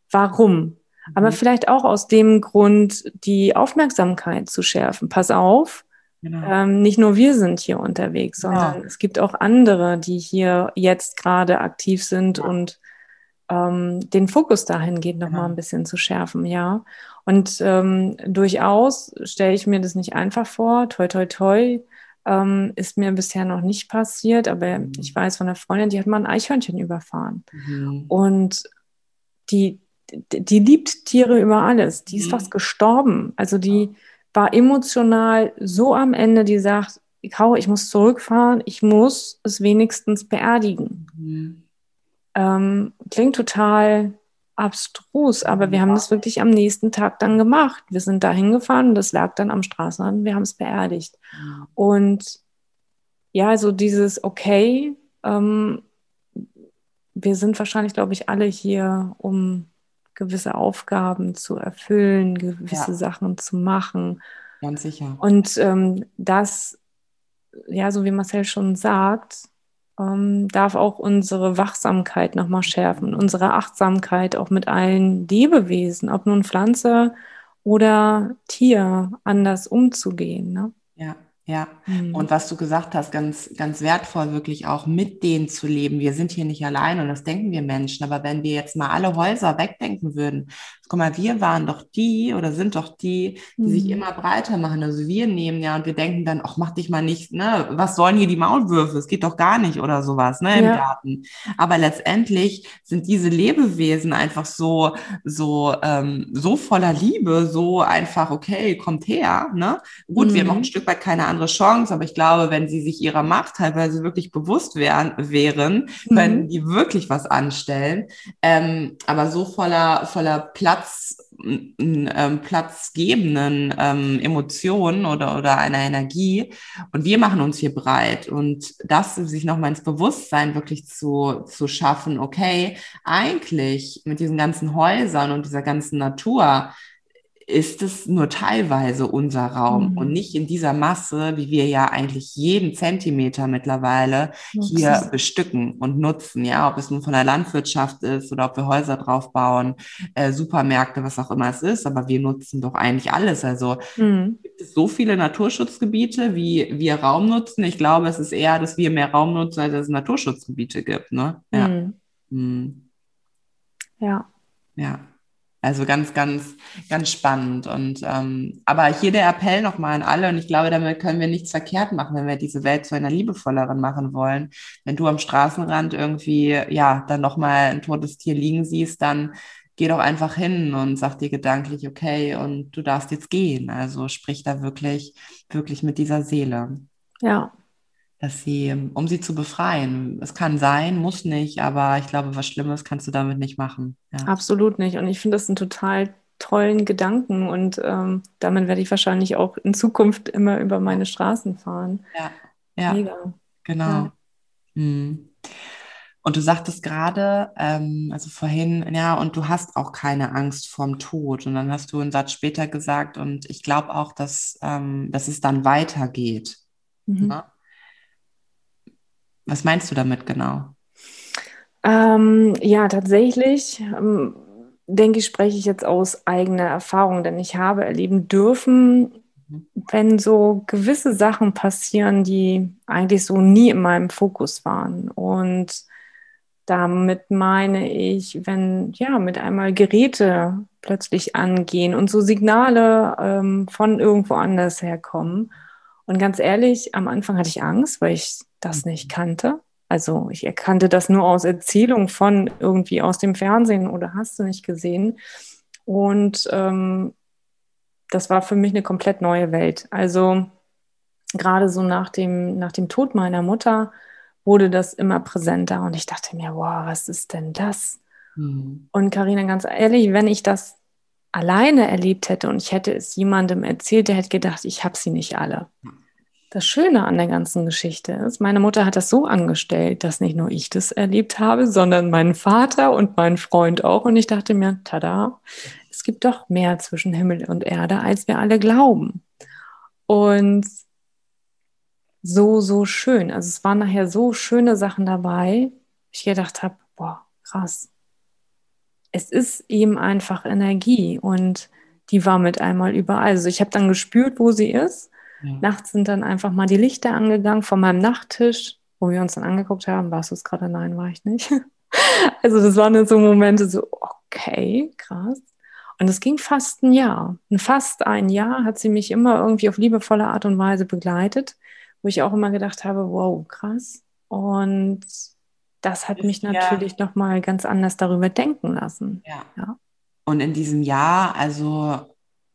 warum? Mhm. Aber vielleicht auch aus dem Grund, die Aufmerksamkeit zu schärfen. Pass auf, Genau. Ähm, nicht nur wir sind hier unterwegs, sondern ja. es gibt auch andere, die hier jetzt gerade aktiv sind ja. und ähm, den Fokus dahingehend noch genau. mal ein bisschen zu schärfen, ja. Und ähm, durchaus stelle ich mir das nicht einfach vor. Toi, toi, toi. Ähm, ist mir bisher noch nicht passiert, aber mhm. ich weiß von einer Freundin, die hat mal ein Eichhörnchen überfahren. Mhm. Und die, die, die, liebt Tiere über alles. Die ist mhm. fast gestorben. Also die war emotional so am Ende, die sagt, Kau, ich muss zurückfahren, ich muss es wenigstens beerdigen. Ähm, klingt total abstrus, aber wir haben das wirklich am nächsten Tag dann gemacht. Wir sind da hingefahren und das lag dann am Straßenrand, wir haben es beerdigt. Und ja, also dieses Okay, ähm, wir sind wahrscheinlich, glaube ich, alle hier, um gewisse Aufgaben zu erfüllen, gewisse ja. Sachen zu machen. Ganz sicher. Und ähm, das, ja, so wie Marcel schon sagt, ähm, darf auch unsere Wachsamkeit nochmal schärfen, unsere Achtsamkeit auch mit allen Lebewesen, ob nun Pflanze oder Tier, anders umzugehen. Ne? Ja. Ja, mhm. und was du gesagt hast, ganz, ganz wertvoll, wirklich auch mit denen zu leben. Wir sind hier nicht allein und das denken wir Menschen. Aber wenn wir jetzt mal alle Häuser wegdenken würden, guck mal, wir waren doch die oder sind doch die, die mhm. sich immer breiter machen. Also wir nehmen ja und wir denken dann, ach, mach dich mal nicht, ne, was sollen hier die Maulwürfe? Es geht doch gar nicht oder sowas, ne, im ja. Garten. Aber letztendlich sind diese Lebewesen einfach so, so, ähm, so voller Liebe, so einfach, okay, kommt her, ne? Gut, mhm. wir haben auch ein Stück weit keine andere Chance, aber ich glaube, wenn sie sich ihrer Macht teilweise wirklich bewusst wären, wären mhm. könnten die wirklich was anstellen. Ähm, aber so voller, voller Platz, ähm, platzgebenden ähm, Emotionen oder, oder einer Energie. Und wir machen uns hier breit. Und das sich nochmal ins Bewusstsein wirklich zu, zu schaffen, okay, eigentlich mit diesen ganzen Häusern und dieser ganzen Natur, ist es nur teilweise unser Raum mhm. und nicht in dieser Masse, wie wir ja eigentlich jeden Zentimeter mittlerweile nutzen. hier bestücken und nutzen. Ja, ob es nun von der Landwirtschaft ist oder ob wir Häuser drauf bauen, äh, Supermärkte, was auch immer es ist, aber wir nutzen doch eigentlich alles. Also mhm. gibt es so viele Naturschutzgebiete, wie wir Raum nutzen. Ich glaube, es ist eher, dass wir mehr Raum nutzen, als es Naturschutzgebiete gibt. Ne? Ja. Mhm. mhm. Ja. Ja. Also ganz, ganz, ganz spannend. Und ähm, aber hier der Appell nochmal an alle, und ich glaube, damit können wir nichts verkehrt machen, wenn wir diese Welt zu einer liebevolleren machen wollen. Wenn du am Straßenrand irgendwie, ja, dann nochmal ein totes Tier liegen siehst, dann geh doch einfach hin und sag dir gedanklich, okay, und du darfst jetzt gehen. Also sprich da wirklich, wirklich mit dieser Seele. Ja, dass sie, um sie zu befreien. Es kann sein, muss nicht, aber ich glaube, was Schlimmes kannst du damit nicht machen. Ja. Absolut nicht. Und ich finde das einen total tollen Gedanken und ähm, damit werde ich wahrscheinlich auch in Zukunft immer über meine Straßen fahren. Ja, ja. Mega. Genau. Ja. Hm. Und du sagtest gerade, ähm, also vorhin, ja, und du hast auch keine Angst vorm Tod. Und dann hast du einen Satz später gesagt, und ich glaube auch, dass, ähm, dass es dann weitergeht. Mhm. Ja? Was meinst du damit genau? Ähm, ja, tatsächlich ähm, denke ich, spreche ich jetzt aus eigener Erfahrung, denn ich habe erleben dürfen, mhm. wenn so gewisse Sachen passieren, die eigentlich so nie in meinem Fokus waren. Und damit meine ich, wenn ja mit einmal Geräte plötzlich angehen und so Signale ähm, von irgendwo anders herkommen. Und ganz ehrlich, am Anfang hatte ich Angst, weil ich das nicht mhm. kannte. Also ich erkannte das nur aus Erzählung von irgendwie aus dem Fernsehen oder hast du nicht gesehen. Und ähm, das war für mich eine komplett neue Welt. Also gerade so nach dem, nach dem Tod meiner Mutter wurde das immer präsenter und ich dachte mir, wow, was ist denn das? Mhm. Und Karina, ganz ehrlich, wenn ich das alleine erlebt hätte und ich hätte es jemandem erzählt, der hätte gedacht, ich habe sie nicht alle. Das Schöne an der ganzen Geschichte ist, meine Mutter hat das so angestellt, dass nicht nur ich das erlebt habe, sondern mein Vater und mein Freund auch. Und ich dachte mir, tada, es gibt doch mehr zwischen Himmel und Erde, als wir alle glauben. Und so, so schön. Also es waren nachher so schöne Sachen dabei, ich gedacht habe, boah, krass. Es ist eben einfach Energie und die war mit einmal überall. Also ich habe dann gespürt, wo sie ist ja. Nachts sind dann einfach mal die Lichter angegangen von meinem Nachttisch, wo wir uns dann angeguckt haben. Warst du es gerade? Nein, war ich nicht. also das waren dann so Momente, so, okay, krass. Und es ging fast ein Jahr. Und fast ein Jahr hat sie mich immer irgendwie auf liebevolle Art und Weise begleitet, wo ich auch immer gedacht habe, wow, krass. Und das hat mich natürlich ja. nochmal ganz anders darüber denken lassen. Ja. ja. Und in diesem Jahr, also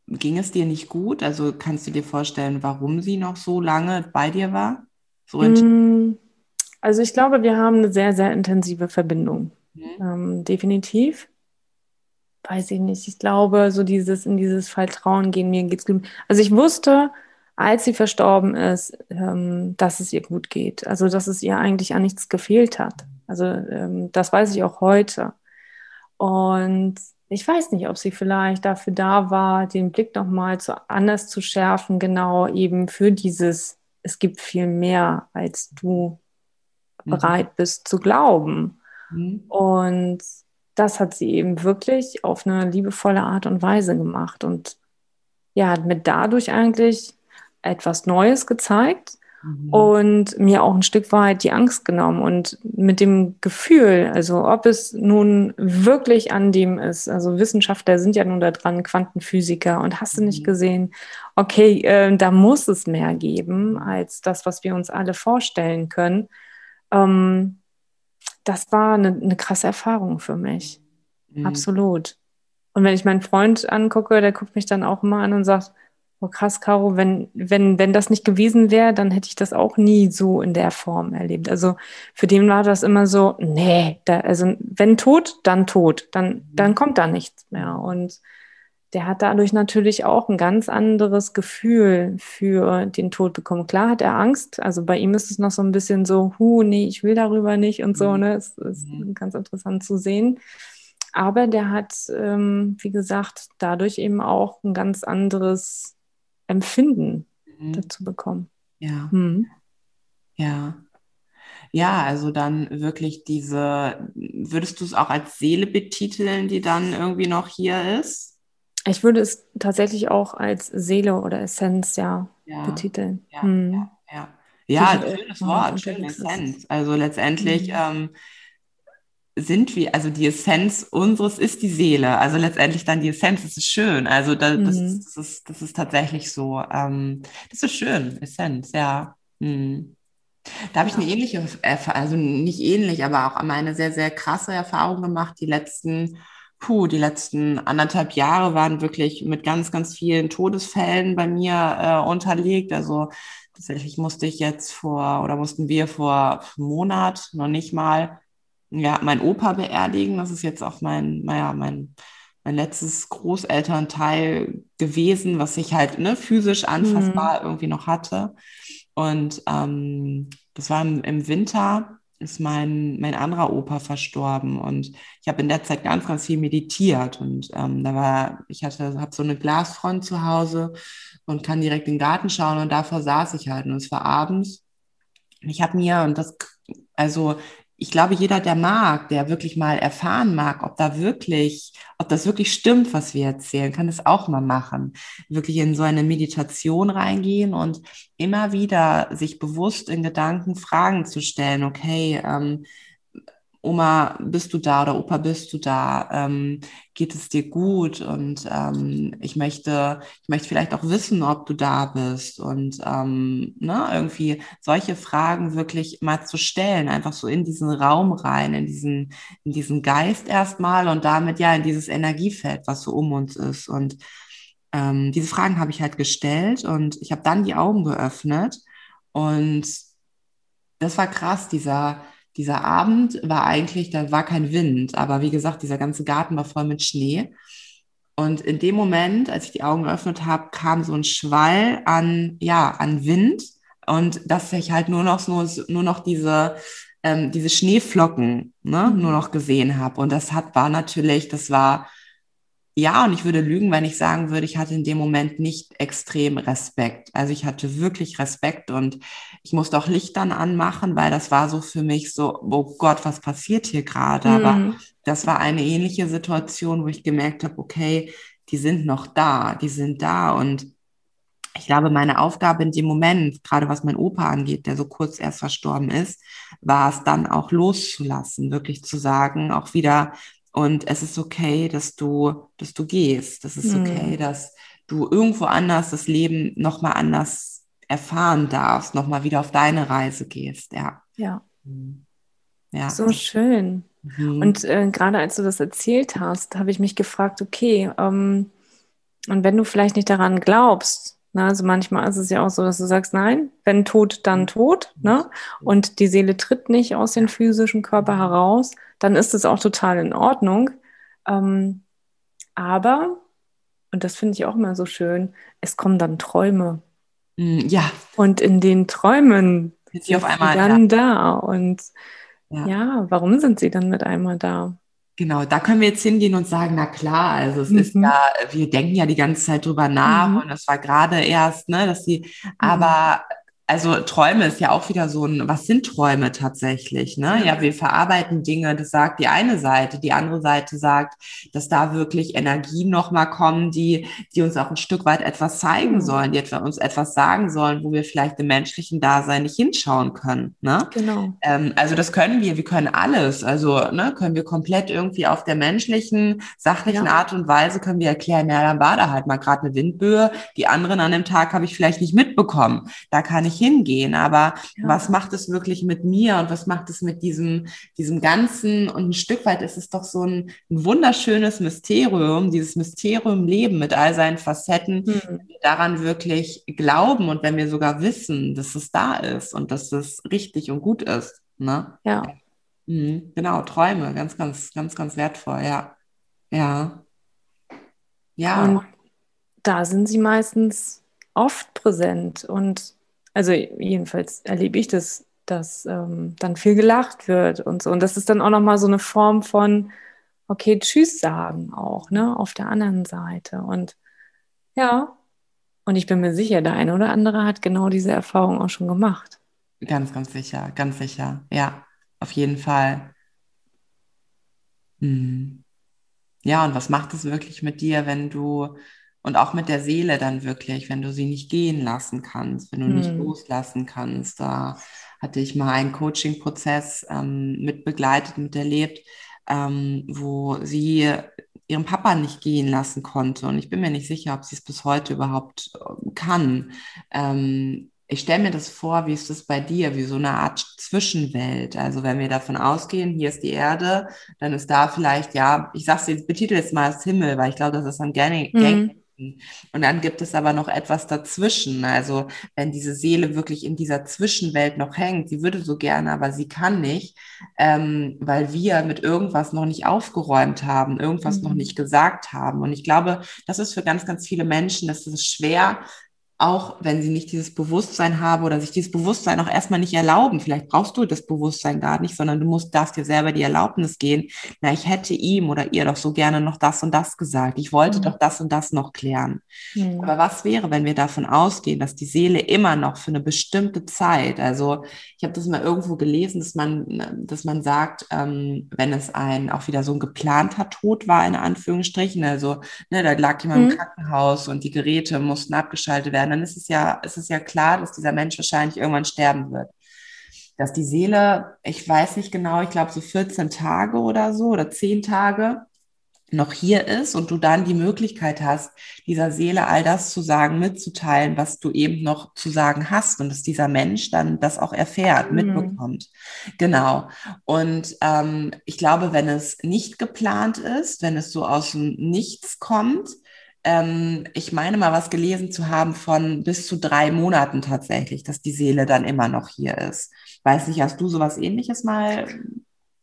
ging es dir nicht gut? Also kannst du dir vorstellen, warum sie noch so lange bei dir war? So mm, also ich glaube, wir haben eine sehr, sehr intensive Verbindung. Mhm. Ähm, definitiv. Weiß ich nicht. Ich glaube, so dieses in dieses Vertrauen gehen, mir geht's gut. Also ich wusste, als sie verstorben ist, ähm, dass es ihr gut geht. Also dass es ihr eigentlich an nichts gefehlt hat. Also ähm, das weiß ich auch heute. Und ich weiß nicht, ob sie vielleicht dafür da war, den Blick nochmal zu, anders zu schärfen, genau eben für dieses, es gibt viel mehr, als du mhm. bereit bist zu glauben. Mhm. Und das hat sie eben wirklich auf eine liebevolle Art und Weise gemacht und ja, hat mir dadurch eigentlich etwas Neues gezeigt, Mhm. Und mir auch ein Stück weit die Angst genommen und mit dem Gefühl, also ob es nun wirklich an dem ist, also Wissenschaftler sind ja nun da dran, Quantenphysiker und hast du nicht mhm. gesehen, okay, äh, da muss es mehr geben als das, was wir uns alle vorstellen können. Ähm, das war eine, eine, krasse Erfahrung für mich. Mhm. Absolut. Und wenn ich meinen Freund angucke, der guckt mich dann auch immer an und sagt, Oh, krass, Caro, wenn, wenn, wenn das nicht gewesen wäre, dann hätte ich das auch nie so in der Form erlebt. Also für den war das immer so, nee, da, also wenn tot, dann tot, dann, dann kommt da nichts mehr. Und der hat dadurch natürlich auch ein ganz anderes Gefühl für den Tod bekommen. Klar hat er Angst, also bei ihm ist es noch so ein bisschen so, hu, nee, ich will darüber nicht und so, mhm. ne? Es ist mhm. ganz interessant zu sehen. Aber der hat, ähm, wie gesagt, dadurch eben auch ein ganz anderes Empfinden mhm. dazu bekommen. Ja. Mhm. Ja. Ja, also dann wirklich diese, würdest du es auch als Seele betiteln, die dann irgendwie noch hier ist? Ich würde es tatsächlich auch als Seele oder Essenz ja, ja. betiteln. Ja, hm. ja, ja. ja schönes Wort, schöne Essenz. Also letztendlich mhm. ähm, sind wir, also die Essenz unseres ist die Seele. Also letztendlich dann die Essenz, das ist schön. Also da, das, mhm. ist, das, ist, das ist tatsächlich so. Ähm, das ist schön, Essenz, ja. Mhm. Da habe ich eine ähnliche, also nicht ähnlich, aber auch eine sehr, sehr krasse Erfahrung gemacht. Die letzten, puh, die letzten anderthalb Jahre waren wirklich mit ganz, ganz vielen Todesfällen bei mir äh, unterlegt. Also tatsächlich musste ich jetzt vor, oder mussten wir vor einem Monat noch nicht mal ja, mein Opa beerdigen. Das ist jetzt auch mein, naja, mein, mein letztes Großelternteil gewesen, was ich halt ne, physisch anfassbar mhm. irgendwie noch hatte. Und ähm, das war im, im, Winter, ist mein, mein anderer Opa verstorben. Und ich habe in der Zeit ganz, ganz viel meditiert. Und ähm, da war, ich hatte, habe so eine Glasfront zu Hause und kann direkt in den Garten schauen. Und davor saß ich halt. Und es war abends. Und ich habe mir, und das Also ich glaube, jeder, der mag, der wirklich mal erfahren mag, ob da wirklich, ob das wirklich stimmt, was wir erzählen, kann das auch mal machen. Wirklich in so eine Meditation reingehen und immer wieder sich bewusst in Gedanken Fragen zu stellen. Okay, ähm, Oma, bist du da oder Opa, bist du da? Ähm, geht es dir gut? Und ähm, ich möchte, ich möchte vielleicht auch wissen, ob du da bist. Und ähm, ne, irgendwie solche Fragen wirklich mal zu stellen, einfach so in diesen Raum rein, in diesen, in diesen Geist erstmal und damit ja in dieses Energiefeld, was so um uns ist. Und ähm, diese Fragen habe ich halt gestellt und ich habe dann die Augen geöffnet und das war krass, dieser dieser Abend war eigentlich, da war kein Wind, aber wie gesagt, dieser ganze Garten war voll mit Schnee. Und in dem Moment, als ich die Augen geöffnet habe, kam so ein Schwall an, ja, an Wind und dass ich halt nur noch, nur, nur noch diese, ähm, diese Schneeflocken ne, nur noch gesehen habe. Und das hat, war natürlich, das war ja, und ich würde lügen, wenn ich sagen würde, ich hatte in dem Moment nicht extrem Respekt. Also ich hatte wirklich Respekt und ich musste auch Licht dann anmachen, weil das war so für mich so, oh Gott, was passiert hier gerade? Mhm. Aber das war eine ähnliche Situation, wo ich gemerkt habe, okay, die sind noch da, die sind da und ich glaube, meine Aufgabe in dem Moment, gerade was mein Opa angeht, der so kurz erst verstorben ist, war es dann auch loszulassen, wirklich zu sagen, auch wieder und es ist okay, dass du, dass du gehst. Das ist okay, mhm. dass du irgendwo anders das Leben nochmal anders erfahren darfst, nochmal wieder auf deine Reise gehst. Ja. Ja. Mhm. ja. So schön. Mhm. Und äh, gerade als du das erzählt hast, habe ich mich gefragt, okay, ähm, und wenn du vielleicht nicht daran glaubst, ne, also manchmal ist es ja auch so, dass du sagst, nein, wenn tot, dann mhm. tot, ne? Und die Seele tritt nicht aus dem physischen Körper heraus, dann ist es auch total in Ordnung. Ähm, aber, und das finde ich auch immer so schön, es kommen dann Träume. Mm, ja. Und in den Träumen sind sie auf einmal dann ja. da. Und ja. ja, warum sind sie dann mit einmal da? Genau, da können wir jetzt hingehen und sagen, na klar, also es mhm. ist ja, wir denken ja die ganze Zeit drüber nach mhm. und das war gerade erst, ne, dass sie, mhm. aber also Träume ist ja auch wieder so ein, was sind Träume tatsächlich? Ne? Ja, wir verarbeiten Dinge, das sagt die eine Seite, die andere Seite sagt, dass da wirklich Energien nochmal kommen, die, die uns auch ein Stück weit etwas zeigen mhm. sollen, die uns etwas sagen sollen, wo wir vielleicht im menschlichen Dasein nicht hinschauen können. Ne? Genau. Ähm, also das können wir, wir können alles. Also ne, können wir komplett irgendwie auf der menschlichen, sachlichen ja. Art und Weise können wir erklären, ja, dann war da halt mal gerade eine Windböe, die anderen an dem Tag habe ich vielleicht nicht mitbekommen. Da kann ich hingehen, aber ja. was macht es wirklich mit mir und was macht es mit diesem, diesem Ganzen? Und ein Stück weit ist es doch so ein, ein wunderschönes Mysterium, dieses Mysterium Leben mit all seinen Facetten, mhm. wenn wir daran wirklich glauben und wenn wir sogar wissen, dass es da ist und dass es richtig und gut ist. Ne? Ja. Mhm. Genau, Träume, ganz, ganz, ganz, ganz wertvoll, ja. Ja. Ja. Und da sind sie meistens oft präsent und also jedenfalls erlebe ich das, dass ähm, dann viel gelacht wird und so. Und das ist dann auch nochmal so eine Form von, okay, Tschüss sagen auch, ne, auf der anderen Seite. Und ja, und ich bin mir sicher, der eine oder andere hat genau diese Erfahrung auch schon gemacht. Ganz, ganz sicher, ganz sicher. Ja, auf jeden Fall. Hm. Ja, und was macht es wirklich mit dir, wenn du und auch mit der Seele dann wirklich, wenn du sie nicht gehen lassen kannst, wenn du hm. nicht loslassen kannst. Da hatte ich mal einen Coaching-Prozess ähm, mit begleitet, miterlebt, ähm, wo sie ihren Papa nicht gehen lassen konnte. Und ich bin mir nicht sicher, ob sie es bis heute überhaupt äh, kann. Ähm, ich stelle mir das vor, wie ist das bei dir, wie so eine Art Zwischenwelt. Also wenn wir davon ausgehen, hier ist die Erde, dann ist da vielleicht, ja, ich sag's jetzt, betitel jetzt mal als Himmel, weil ich glaube, das ist ein gängig, mhm. Und dann gibt es aber noch etwas dazwischen. Also wenn diese Seele wirklich in dieser Zwischenwelt noch hängt, sie würde so gerne, aber sie kann nicht, ähm, weil wir mit irgendwas noch nicht aufgeräumt haben, irgendwas mhm. noch nicht gesagt haben. Und ich glaube, das ist für ganz, ganz viele Menschen, das ist schwer, auch wenn sie nicht dieses Bewusstsein haben oder sich dieses Bewusstsein auch erstmal nicht erlauben. Vielleicht brauchst du das Bewusstsein gar nicht, sondern du musst, darfst dir selber die Erlaubnis gehen. Na, ich hätte ihm oder ihr doch so gerne noch das und das gesagt. Ich wollte mhm. doch das und das noch klären. Mhm. Aber was wäre, wenn wir davon ausgehen, dass die Seele immer noch für eine bestimmte Zeit, also ich habe das mal irgendwo gelesen, dass man, dass man sagt, ähm, wenn es ein auch wieder so ein geplanter Tod war, in Anführungsstrichen, also ne, da lag jemand mhm. im Krankenhaus und die Geräte mussten abgeschaltet werden, dann ist es ja, ist es ja klar, dass dieser Mensch wahrscheinlich irgendwann sterben wird. Dass die Seele, ich weiß nicht genau, ich glaube so 14 Tage oder so oder 10 Tage noch hier ist und du dann die Möglichkeit hast, dieser Seele all das zu sagen, mitzuteilen, was du eben noch zu sagen hast und dass dieser Mensch dann das auch erfährt, mhm. mitbekommt. Genau. Und ähm, ich glaube, wenn es nicht geplant ist, wenn es so aus dem Nichts kommt, ähm, ich meine mal was gelesen zu haben von bis zu drei Monaten tatsächlich, dass die Seele dann immer noch hier ist. Weiß nicht, hast du sowas ähnliches mal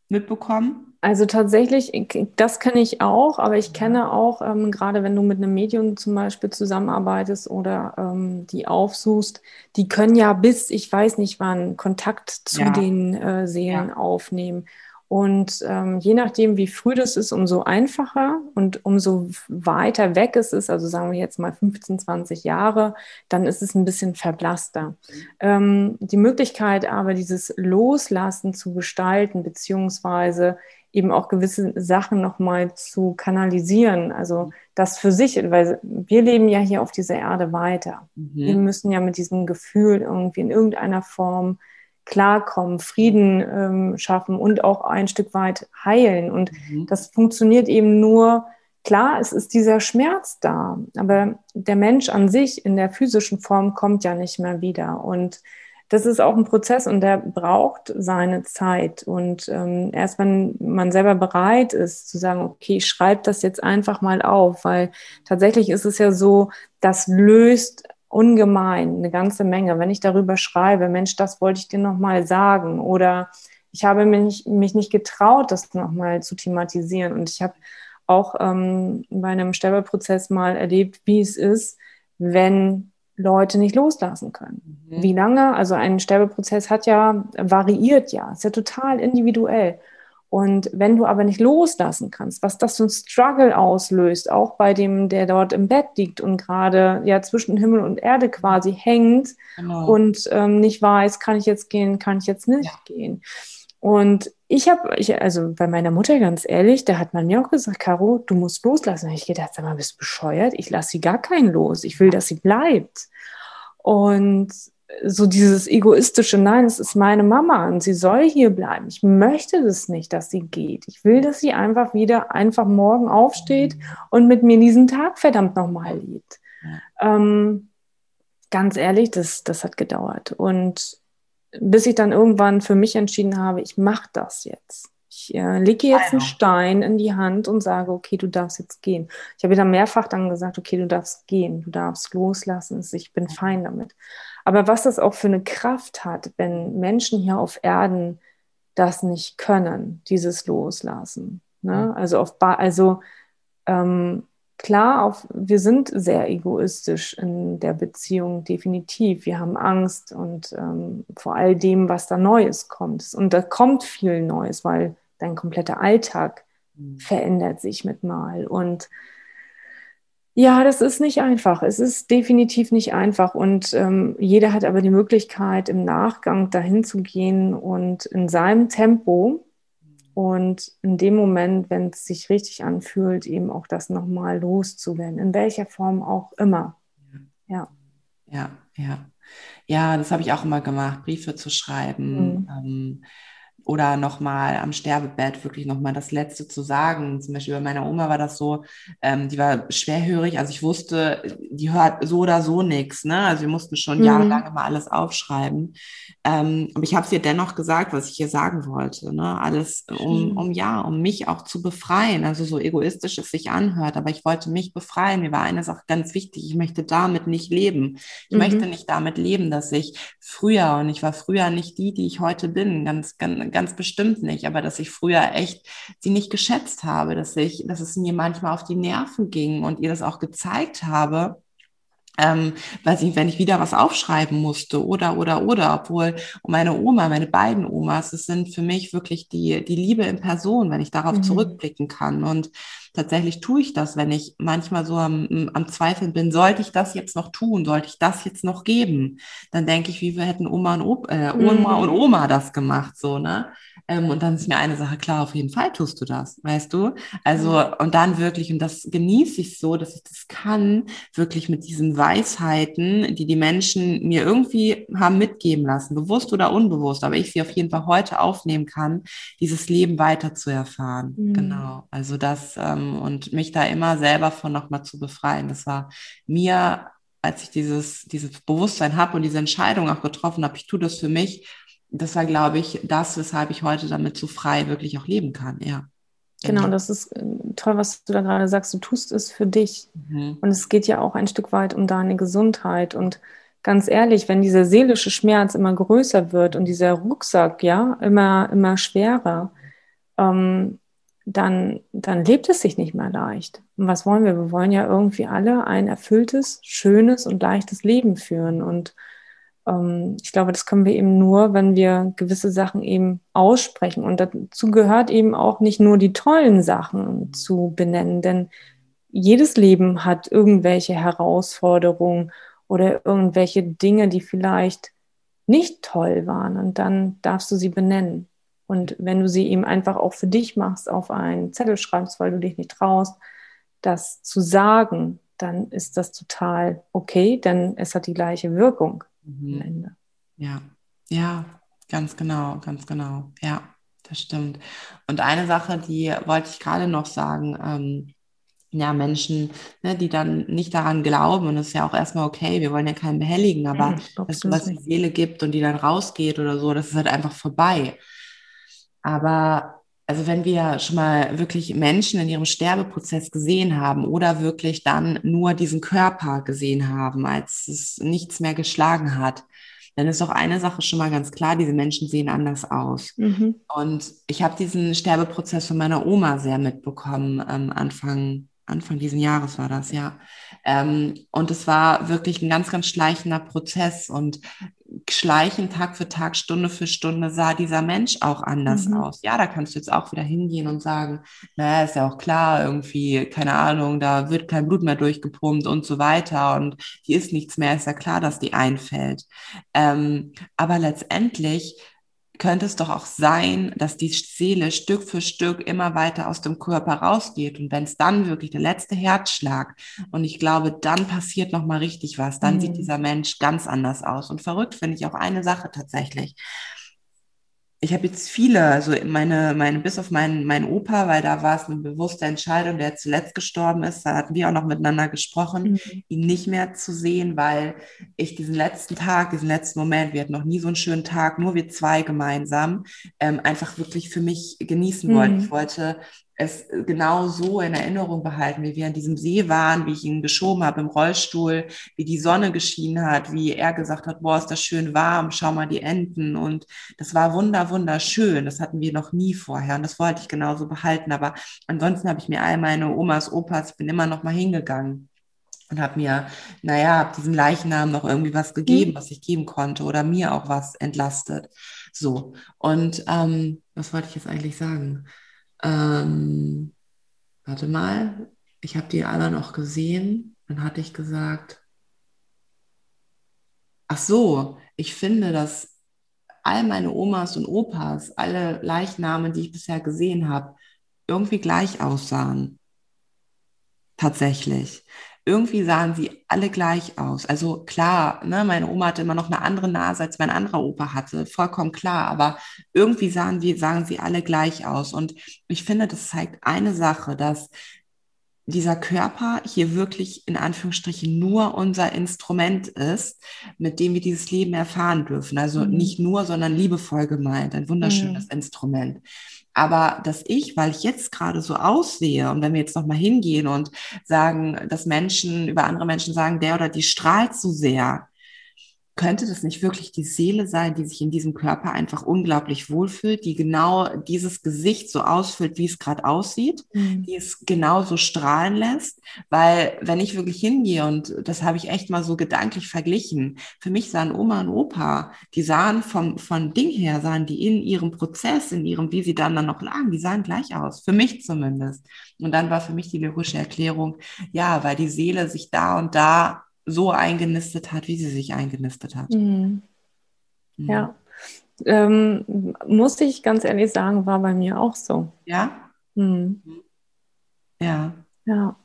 mitbekommen? Also tatsächlich, das kenne ich auch, aber ich kenne auch, ähm, gerade wenn du mit einem Medium zum Beispiel zusammenarbeitest oder ähm, die aufsuchst, die können ja bis, ich weiß nicht wann, Kontakt zu ja. den äh, Seelen ja. aufnehmen. Und ähm, je nachdem, wie früh das ist, umso einfacher und umso weiter weg es ist, also sagen wir jetzt mal 15, 20 Jahre, dann ist es ein bisschen verblasster. Ähm, die Möglichkeit aber, dieses Loslassen zu gestalten, beziehungsweise eben auch gewisse Sachen nochmal zu kanalisieren, also das für sich, weil wir leben ja hier auf dieser Erde weiter. Mhm. Wir müssen ja mit diesem Gefühl irgendwie in irgendeiner Form klarkommen, Frieden ähm, schaffen und auch ein Stück weit heilen. Und mhm. das funktioniert eben nur, klar, es ist dieser Schmerz da, aber der Mensch an sich in der physischen Form kommt ja nicht mehr wieder. Und das ist auch ein Prozess und der braucht seine Zeit. Und ähm, erst wenn man selber bereit ist zu sagen, okay, ich schreibe das jetzt einfach mal auf, weil tatsächlich ist es ja so, das löst ungemein, eine ganze Menge. Wenn ich darüber schreibe, Mensch, das wollte ich dir nochmal sagen oder ich habe mich, mich nicht getraut, das nochmal zu thematisieren. Und ich habe auch ähm, bei einem Sterbeprozess mal erlebt, wie es ist, wenn Leute nicht loslassen können. Mhm. Wie lange? Also ein Sterbeprozess hat ja, variiert ja, ist ja total individuell. Und wenn du aber nicht loslassen kannst, was das für ein Struggle auslöst, auch bei dem, der dort im Bett liegt und gerade ja zwischen Himmel und Erde quasi hängt genau. und ähm, nicht weiß, kann ich jetzt gehen, kann ich jetzt nicht ja. gehen. Und ich habe, ich, also bei meiner Mutter ganz ehrlich, da hat man mir auch gesagt, Caro, du musst loslassen. Und ich gedacht, sag mal, bist du bescheuert? Ich lasse sie gar keinen los. Ich will, dass sie bleibt. Und so dieses egoistische, nein, es ist meine Mama und sie soll hier bleiben. Ich möchte das nicht, dass sie geht. Ich will, dass sie einfach wieder einfach morgen aufsteht und mit mir diesen Tag verdammt nochmal lebt. Ähm, ganz ehrlich, das, das hat gedauert. Und bis ich dann irgendwann für mich entschieden habe, ich mache das jetzt. Ich äh, lege jetzt einen Stein in die Hand und sage, okay, du darfst jetzt gehen. Ich habe dann mehrfach dann gesagt, okay, du darfst gehen, du darfst loslassen, ich bin fein damit. Aber was das auch für eine Kraft hat, wenn Menschen hier auf Erden das nicht können, dieses Loslassen. Ne? Also, auf ba also ähm, klar, auf, wir sind sehr egoistisch in der Beziehung, definitiv. Wir haben Angst und ähm, vor all dem, was da Neues kommt. Und da kommt viel Neues, weil dein kompletter Alltag mhm. verändert sich mit Mal. Und ja, das ist nicht einfach. Es ist definitiv nicht einfach. Und ähm, jeder hat aber die Möglichkeit, im Nachgang dahin zu gehen und in seinem Tempo und in dem Moment, wenn es sich richtig anfühlt, eben auch das nochmal loszuwerden, in welcher Form auch immer. Ja. Ja, ja. Ja, das habe ich auch immer gemacht, Briefe zu schreiben. Mhm. Ähm, oder nochmal am Sterbebett wirklich nochmal das Letzte zu sagen. Zum Beispiel bei meiner Oma war das so, ähm, die war schwerhörig, also ich wusste, die hört so oder so nichts, ne? Also wir mussten schon mhm. jahrelang immer alles aufschreiben. Ähm, aber ich habe es ihr dennoch gesagt, was ich ihr sagen wollte, ne? Alles, um, um ja, um mich auch zu befreien. Also so egoistisch es sich anhört, aber ich wollte mich befreien. Mir war eine Sache ganz wichtig, ich möchte damit nicht leben. Ich mhm. möchte nicht damit leben, dass ich früher, und ich war früher nicht die, die ich heute bin, ganz, ganz ganz bestimmt nicht, aber dass ich früher echt sie nicht geschätzt habe, dass ich, dass es mir manchmal auf die Nerven ging und ihr das auch gezeigt habe, ähm, weiß ich, wenn ich wieder was aufschreiben musste oder, oder, oder, obwohl meine Oma, meine beiden Omas, es sind für mich wirklich die, die Liebe in Person, wenn ich darauf mhm. zurückblicken kann. Und tatsächlich tue ich das, wenn ich manchmal so am, am Zweifeln bin, sollte ich das jetzt noch tun, sollte ich das jetzt noch geben? Dann denke ich, wie wir hätten Oma und, Opa, äh, Oma mhm. und Oma das gemacht, so, ne? Ähm, und dann ist mir eine Sache klar, auf jeden Fall tust du das, weißt du? Also, und dann wirklich, und das genieße ich so, dass ich das kann, wirklich mit diesen Weisheiten, die die Menschen mir irgendwie haben mitgeben lassen, bewusst oder unbewusst, aber ich sie auf jeden Fall heute aufnehmen kann, dieses Leben weiter zu erfahren. Mhm. Genau. Also das, ähm, und mich da immer selber von nochmal zu befreien. Das war mir als ich dieses, dieses Bewusstsein habe und diese Entscheidung auch getroffen habe, ich tue das für mich, das war, glaube ich, das, weshalb ich heute damit so frei wirklich auch leben kann, ja. Genau, das ist äh, toll, was du da gerade sagst. Du tust es für dich. Mhm. Und es geht ja auch ein Stück weit um deine Gesundheit. Und ganz ehrlich, wenn dieser seelische Schmerz immer größer wird und dieser Rucksack, ja, immer, immer schwerer, ähm, dann, dann lebt es sich nicht mehr leicht. Und was wollen wir? Wir wollen ja irgendwie alle ein erfülltes, schönes und leichtes Leben führen. Und ähm, ich glaube, das können wir eben nur, wenn wir gewisse Sachen eben aussprechen. Und dazu gehört eben auch nicht nur die tollen Sachen zu benennen, denn jedes Leben hat irgendwelche Herausforderungen oder irgendwelche Dinge, die vielleicht nicht toll waren. Und dann darfst du sie benennen. Und wenn du sie eben einfach auch für dich machst, auf einen Zettel schreibst, weil du dich nicht traust, das zu sagen, dann ist das total okay, denn es hat die gleiche Wirkung mhm. am Ende. Ja, ja, ganz genau, ganz genau. Ja, das stimmt. Und eine Sache, die wollte ich gerade noch sagen, ähm, ja, Menschen, ne, die dann nicht daran glauben, und das ist ja auch erstmal okay, wir wollen ja keinen behelligen, aber mhm, dass was die Seele gibt und die dann rausgeht oder so, das ist halt einfach vorbei. Aber also wenn wir schon mal wirklich Menschen in ihrem Sterbeprozess gesehen haben oder wirklich dann nur diesen Körper gesehen haben, als es nichts mehr geschlagen hat, dann ist doch eine Sache schon mal ganz klar, diese Menschen sehen anders aus. Mhm. Und ich habe diesen Sterbeprozess von meiner Oma sehr mitbekommen, ähm, Anfang, Anfang diesen Jahres war das, ja. Ähm, und es war wirklich ein ganz, ganz schleichender Prozess. Und schleichend Tag für Tag, Stunde für Stunde sah dieser Mensch auch anders mhm. aus. Ja, da kannst du jetzt auch wieder hingehen und sagen, naja, ist ja auch klar, irgendwie, keine Ahnung, da wird kein Blut mehr durchgepumpt und so weiter und die ist nichts mehr, ist ja klar, dass die einfällt. Ähm, aber letztendlich könnte es doch auch sein, dass die Seele Stück für Stück immer weiter aus dem Körper rausgeht. Und wenn es dann wirklich der letzte Herzschlag und ich glaube, dann passiert noch mal richtig was, dann mhm. sieht dieser Mensch ganz anders aus. Und verrückt finde ich auch eine Sache tatsächlich ich habe jetzt viele, also meine, meine, bis auf meinen, meinen Opa, weil da war es eine bewusste Entscheidung, der zuletzt gestorben ist, da hatten wir auch noch miteinander gesprochen, mhm. ihn nicht mehr zu sehen, weil ich diesen letzten Tag, diesen letzten Moment, wir hatten noch nie so einen schönen Tag, nur wir zwei gemeinsam, ähm, einfach wirklich für mich genießen mhm. wollte. Ich wollte es genau so in Erinnerung behalten, wie wir an diesem See waren, wie ich ihn geschoben habe im Rollstuhl, wie die Sonne geschienen hat, wie er gesagt hat, boah, ist das schön warm, schau mal die Enten. Und das war wunder, wunderschön. Das hatten wir noch nie vorher. Und das wollte ich genauso behalten. Aber ansonsten habe ich mir all meine Omas, Opas, bin immer noch mal hingegangen und habe mir, naja, hab diesem Leichnam noch irgendwie was gegeben, mhm. was ich geben konnte oder mir auch was entlastet. So. Und ähm, was wollte ich jetzt eigentlich sagen? Ähm, warte mal, ich habe die alle noch gesehen. Dann hatte ich gesagt, ach so, ich finde, dass all meine Omas und Opas, alle Leichname, die ich bisher gesehen habe, irgendwie gleich aussahen. Tatsächlich irgendwie sahen sie alle gleich aus. Also klar, ne, meine Oma hatte immer noch eine andere Nase, als mein anderer Opa hatte, vollkommen klar, aber irgendwie sahen, die, sahen sie alle gleich aus. Und ich finde, das zeigt eine Sache, dass dieser Körper hier wirklich in Anführungsstrichen nur unser Instrument ist, mit dem wir dieses Leben erfahren dürfen. Also mhm. nicht nur, sondern liebevoll gemeint, ein wunderschönes mhm. Instrument. Aber dass ich, weil ich jetzt gerade so aussehe und wenn wir jetzt nochmal hingehen und sagen, dass Menschen über andere Menschen sagen, der oder die strahlt so sehr, könnte das nicht wirklich die Seele sein, die sich in diesem Körper einfach unglaublich wohlfühlt, die genau dieses Gesicht so ausfüllt, wie es gerade aussieht, mhm. die es genauso strahlen lässt? Weil wenn ich wirklich hingehe und das habe ich echt mal so gedanklich verglichen, für mich sahen Oma und Opa, die sahen vom, von Ding her, sahen die in ihrem Prozess, in ihrem, wie sie dann dann noch lagen, die sahen gleich aus, für mich zumindest. Und dann war für mich die lyrische Erklärung, ja, weil die Seele sich da und da so eingenistet hat, wie sie sich eingenistet hat. Mhm. Mhm. Ja. Ähm, musste ich ganz ehrlich sagen, war bei mir auch so. Ja? Mhm. Ja. Ja.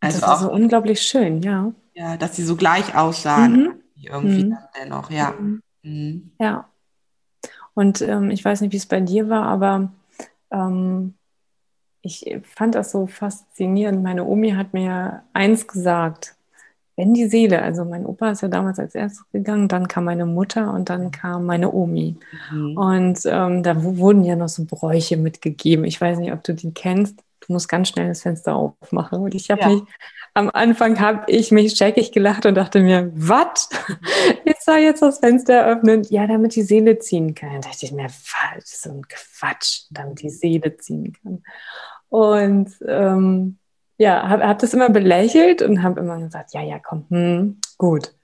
Also das ist so unglaublich schön, ja. Ja, dass sie so gleich aussahen, mhm. irgendwie mhm. dann dennoch, ja. Mhm. Mhm. Ja. Und ähm, ich weiß nicht, wie es bei dir war, aber ähm, ich fand das so faszinierend. Meine Omi hat mir eins gesagt wenn die Seele, also mein Opa ist ja damals als erstes gegangen, dann kam meine Mutter und dann kam meine Omi. Mhm. Und ähm, da wurden ja noch so Bräuche mitgegeben. Ich weiß nicht, ob du die kennst. Du musst ganz schnell das Fenster aufmachen. Und ich habe ja. mich, am Anfang habe ich mich scheckig gelacht und dachte mir, was? Ich soll jetzt das Fenster eröffnen? Ja, damit die Seele ziehen kann. Da dachte ich mir, falsch, so ein Quatsch, damit die Seele ziehen kann. Und ähm, ja, habe hab das immer belächelt und habe immer gesagt, ja, ja, komm, hm, gut.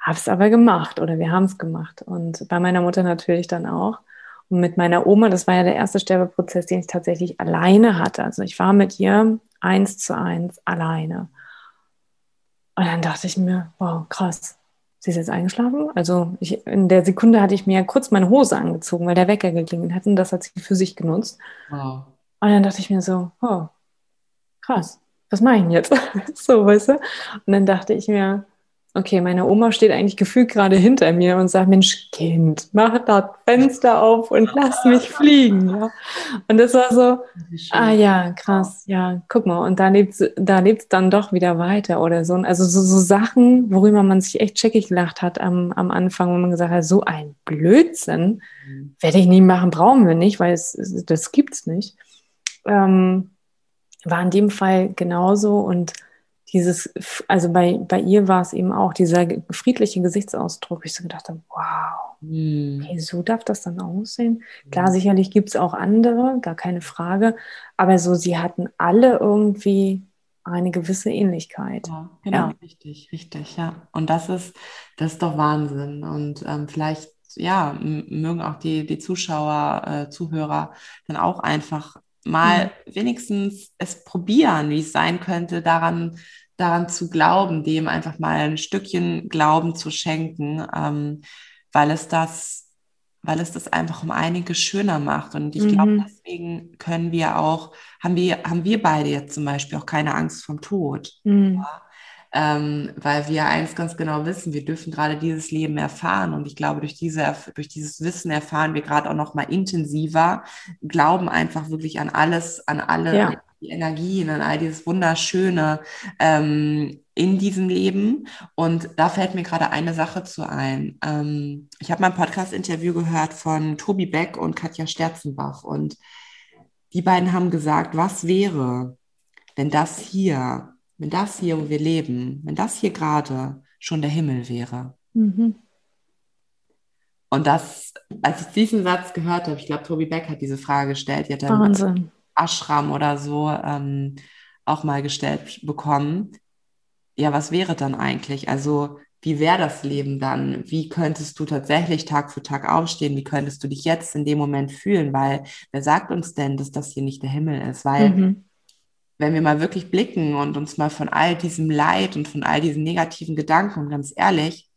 Hab's aber gemacht oder wir haben es gemacht. Und bei meiner Mutter natürlich dann auch. Und mit meiner Oma, das war ja der erste Sterbeprozess, den ich tatsächlich alleine hatte. Also ich war mit ihr eins zu eins alleine. Und dann dachte ich mir, wow, krass. Sie ist jetzt eingeschlafen? Also ich, in der Sekunde hatte ich mir kurz meine Hose angezogen, weil der Wecker geklingelt hat und das hat sie für sich genutzt. Wow. Und dann dachte ich mir so, oh, krass was mache ich denn jetzt? so, weißt du? Und dann dachte ich mir, okay, meine Oma steht eigentlich gefühlt gerade hinter mir und sagt, Mensch, Kind, mach das Fenster auf und lass mich fliegen. Ja? Und das war so, ah ja, krass, ja, guck mal, und da lebt es da lebt's dann doch wieder weiter oder so. Also so, so Sachen, worüber man sich echt checkig gelacht hat am, am Anfang, wo man gesagt hat, so ein Blödsinn mhm. werde ich nie machen, brauchen wir nicht, weil es, das gibt's nicht. Ähm, war in dem Fall genauso und dieses, also bei, bei ihr war es eben auch dieser friedliche Gesichtsausdruck. Ich so gedacht habe, wow, hm. hey, so darf das dann aussehen. Klar, hm. sicherlich gibt es auch andere, gar keine Frage, aber so, sie hatten alle irgendwie eine gewisse Ähnlichkeit. Ja, genau, ja. richtig, richtig, ja. Und das ist, das ist doch Wahnsinn. Und ähm, vielleicht, ja, mögen auch die, die Zuschauer, äh, Zuhörer dann auch einfach mal mhm. wenigstens es probieren, wie es sein könnte, daran, daran zu glauben, dem einfach mal ein Stückchen Glauben zu schenken, ähm, weil es das weil es das einfach um einiges schöner macht. Und ich mhm. glaube, deswegen können wir auch, haben wir, haben wir beide jetzt zum Beispiel auch keine Angst vom Tod. Mhm. Ja? Ähm, weil wir eins ganz genau wissen, wir dürfen gerade dieses Leben erfahren und ich glaube, durch, diese, durch dieses Wissen erfahren wir gerade auch noch mal intensiver, glauben einfach wirklich an alles, an alle ja. die Energien, an all dieses Wunderschöne ähm, in diesem Leben und da fällt mir gerade eine Sache zu ein. Ähm, ich habe mal ein Podcast-Interview gehört von Tobi Beck und Katja Sterzenbach und die beiden haben gesagt, was wäre, wenn das hier wenn das hier, wo wir leben, wenn das hier gerade schon der Himmel wäre. Mhm. Und das, als ich diesen Satz gehört habe, ich glaube, Tobi Beck hat diese Frage gestellt, die hat dann Wahnsinn. Ashram oder so ähm, auch mal gestellt bekommen. Ja, was wäre dann eigentlich? Also, wie wäre das Leben dann? Wie könntest du tatsächlich Tag für Tag aufstehen? Wie könntest du dich jetzt in dem Moment fühlen? Weil wer sagt uns denn, dass das hier nicht der Himmel ist? Weil mhm wenn wir mal wirklich blicken und uns mal von all diesem Leid und von all diesen negativen Gedanken, ganz ehrlich,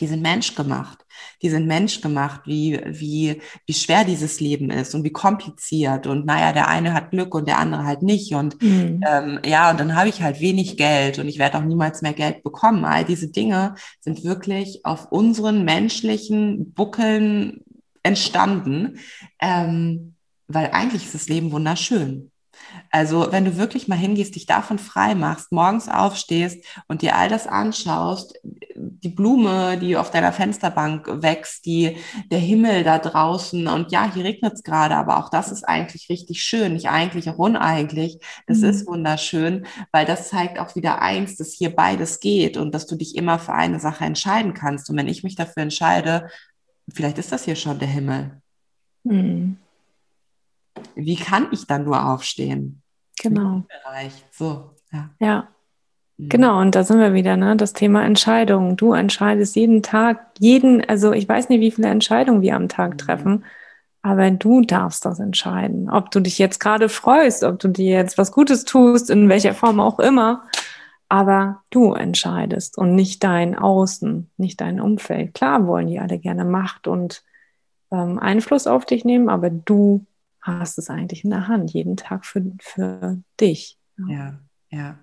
die sind menschgemacht. Die sind menschgemacht, wie, wie, wie schwer dieses Leben ist und wie kompliziert. Und naja, der eine hat Glück und der andere halt nicht. Und mhm. ähm, ja, und dann habe ich halt wenig Geld und ich werde auch niemals mehr Geld bekommen. All diese Dinge sind wirklich auf unseren menschlichen Buckeln entstanden. Ähm, weil eigentlich ist das Leben wunderschön. Also wenn du wirklich mal hingehst, dich davon frei machst, morgens aufstehst und dir all das anschaust, die Blume, die auf deiner Fensterbank wächst, die, der Himmel da draußen und ja, hier regnet es gerade, aber auch das ist eigentlich richtig schön, nicht eigentlich, auch uneigentlich. Das mhm. ist wunderschön, weil das zeigt auch wieder eins, dass hier beides geht und dass du dich immer für eine Sache entscheiden kannst. Und wenn ich mich dafür entscheide, vielleicht ist das hier schon der Himmel. Mhm. Wie kann ich dann nur aufstehen? Genau. So, ja. Ja. Mhm. Genau, und da sind wir wieder, ne? Das Thema Entscheidungen. Du entscheidest jeden Tag, jeden, also ich weiß nicht, wie viele Entscheidungen wir am Tag mhm. treffen, aber du darfst das entscheiden. Ob du dich jetzt gerade freust, ob du dir jetzt was Gutes tust, in welcher Form auch immer. Aber du entscheidest und nicht dein Außen, nicht dein Umfeld. Klar wollen die alle gerne Macht und ähm, Einfluss auf dich nehmen, aber du hast es eigentlich in der Hand, jeden Tag für, für dich. Ja, ja.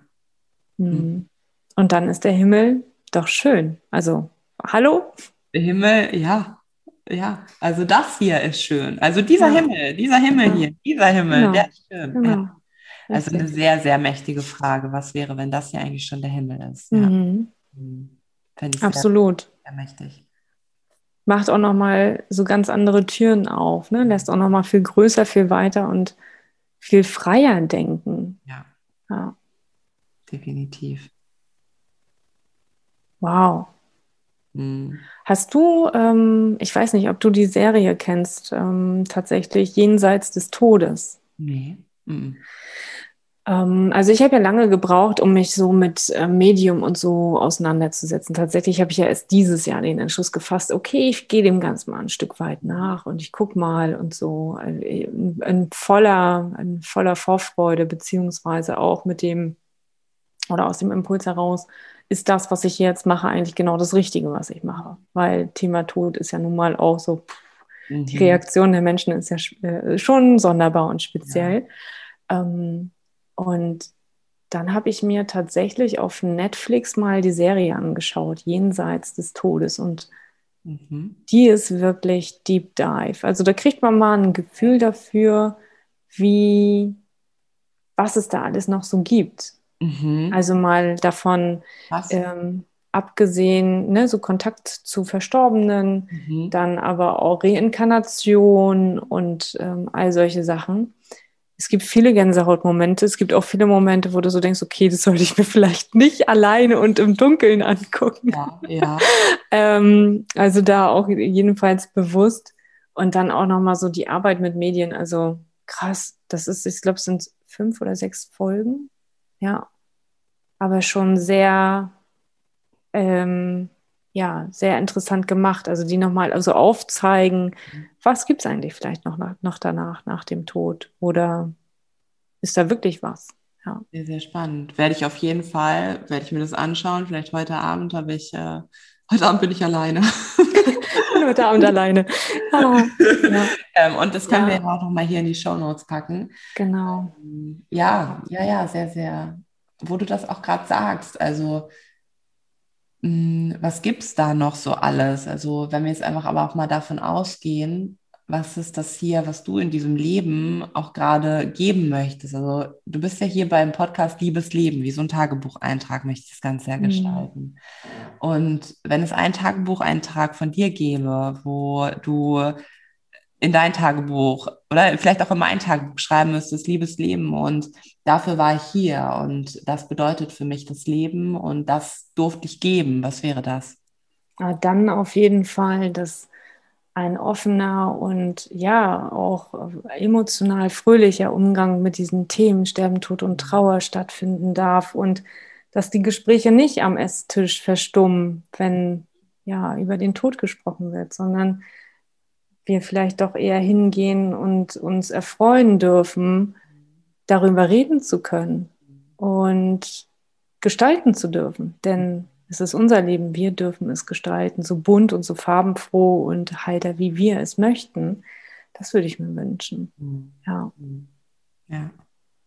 Mhm. Und dann ist der Himmel doch schön. Also, hallo? Der Himmel, ja, ja. Also das hier ist schön. Also dieser ja. Himmel, dieser Himmel ja. hier, dieser Himmel, genau. der ist schön. Genau. Ja. Also eine sehr, sehr mächtige Frage. Was wäre, wenn das hier eigentlich schon der Himmel ist? Mhm. Mhm. Absolut. Sehr, sehr mächtig macht auch nochmal so ganz andere Türen auf, ne? lässt auch nochmal viel größer, viel weiter und viel freier denken. Ja. ja. Definitiv. Wow. Mhm. Hast du, ähm, ich weiß nicht, ob du die Serie kennst, ähm, tatsächlich Jenseits des Todes? Nee. Mhm. Ähm, also ich habe ja lange gebraucht, um mich so mit äh, Medium und so auseinanderzusetzen. Tatsächlich habe ich ja erst dieses Jahr den Entschluss gefasst, okay, ich gehe dem Ganzen mal ein Stück weit nach und ich gucke mal und so in, in voller, in voller Vorfreude, beziehungsweise auch mit dem oder aus dem Impuls heraus, ist das, was ich jetzt mache, eigentlich genau das Richtige, was ich mache. Weil Thema Tod ist ja nun mal auch so, pff, mhm. die Reaktion der Menschen ist ja äh, schon sonderbar und speziell. Ja. Ähm, und dann habe ich mir tatsächlich auf Netflix mal die Serie angeschaut, Jenseits des Todes. Und mhm. die ist wirklich Deep Dive. Also da kriegt man mal ein Gefühl dafür, wie, was es da alles noch so gibt. Mhm. Also mal davon ähm, abgesehen, ne, so Kontakt zu Verstorbenen, mhm. dann aber auch Reinkarnation und ähm, all solche Sachen es gibt viele Gänsehautmomente. Es gibt auch viele Momente, wo du so denkst, okay, das sollte ich mir vielleicht nicht alleine und im Dunkeln angucken. Ja, ja. ähm, also da auch jedenfalls bewusst. Und dann auch nochmal so die Arbeit mit Medien. Also krass, das ist, ich glaube, es sind fünf oder sechs Folgen. Ja. Aber schon sehr, ähm, ja, sehr interessant gemacht. Also die nochmal also aufzeigen, was gibt es eigentlich vielleicht noch, noch danach, nach dem Tod? Oder ist da wirklich was? Ja. Sehr, sehr spannend. Werde ich auf jeden Fall, werde ich mir das anschauen. Vielleicht heute Abend habe ich, äh, heute Abend bin ich alleine. heute Abend alleine. Oh, ja. ähm, und das können ja. wir ja auch nochmal hier in die Show Notes packen. Genau. Ähm, ja, ja, ja, sehr, sehr, wo du das auch gerade sagst. Also was gibt es da noch so alles? Also wenn wir jetzt einfach aber auch mal davon ausgehen, was ist das hier, was du in diesem Leben auch gerade geben möchtest? Also du bist ja hier beim Podcast Liebes Leben, wie so ein Tagebucheintrag möchte ich das Ganze ja mhm. gestalten. Mhm. Und wenn es einen Tagebucheintrag von dir gäbe, wo du in dein Tagebuch oder vielleicht auch in mein Tagebuch schreiben müsstest, liebes Leben und dafür war ich hier und das bedeutet für mich das Leben und das durfte ich geben. Was wäre das? Ja, dann auf jeden Fall, dass ein offener und ja auch emotional fröhlicher Umgang mit diesen Themen Sterben, Tod und Trauer stattfinden darf und dass die Gespräche nicht am Esstisch verstummen, wenn ja über den Tod gesprochen wird, sondern wir vielleicht doch eher hingehen und uns erfreuen dürfen, darüber reden zu können und gestalten zu dürfen. Denn es ist unser Leben, wir dürfen es gestalten, so bunt und so farbenfroh und heiter, wie wir es möchten. Das würde ich mir wünschen. Mhm. Ja. Ja.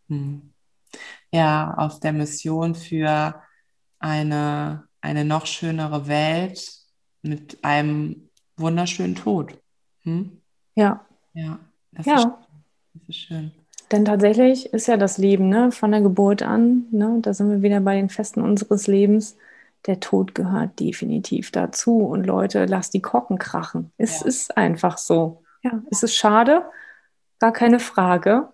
Mhm. ja, auf der Mission für eine, eine noch schönere Welt mit einem wunderschönen Tod. Hm? Ja. Ja, das, ja. Ist, das ist schön. Denn tatsächlich ist ja das Leben ne, von der Geburt an, ne, da sind wir wieder bei den Festen unseres Lebens, der Tod gehört definitiv dazu. Und Leute, lasst die Korken krachen. Es ja. ist einfach so. Ja, es ist schade, gar keine Frage.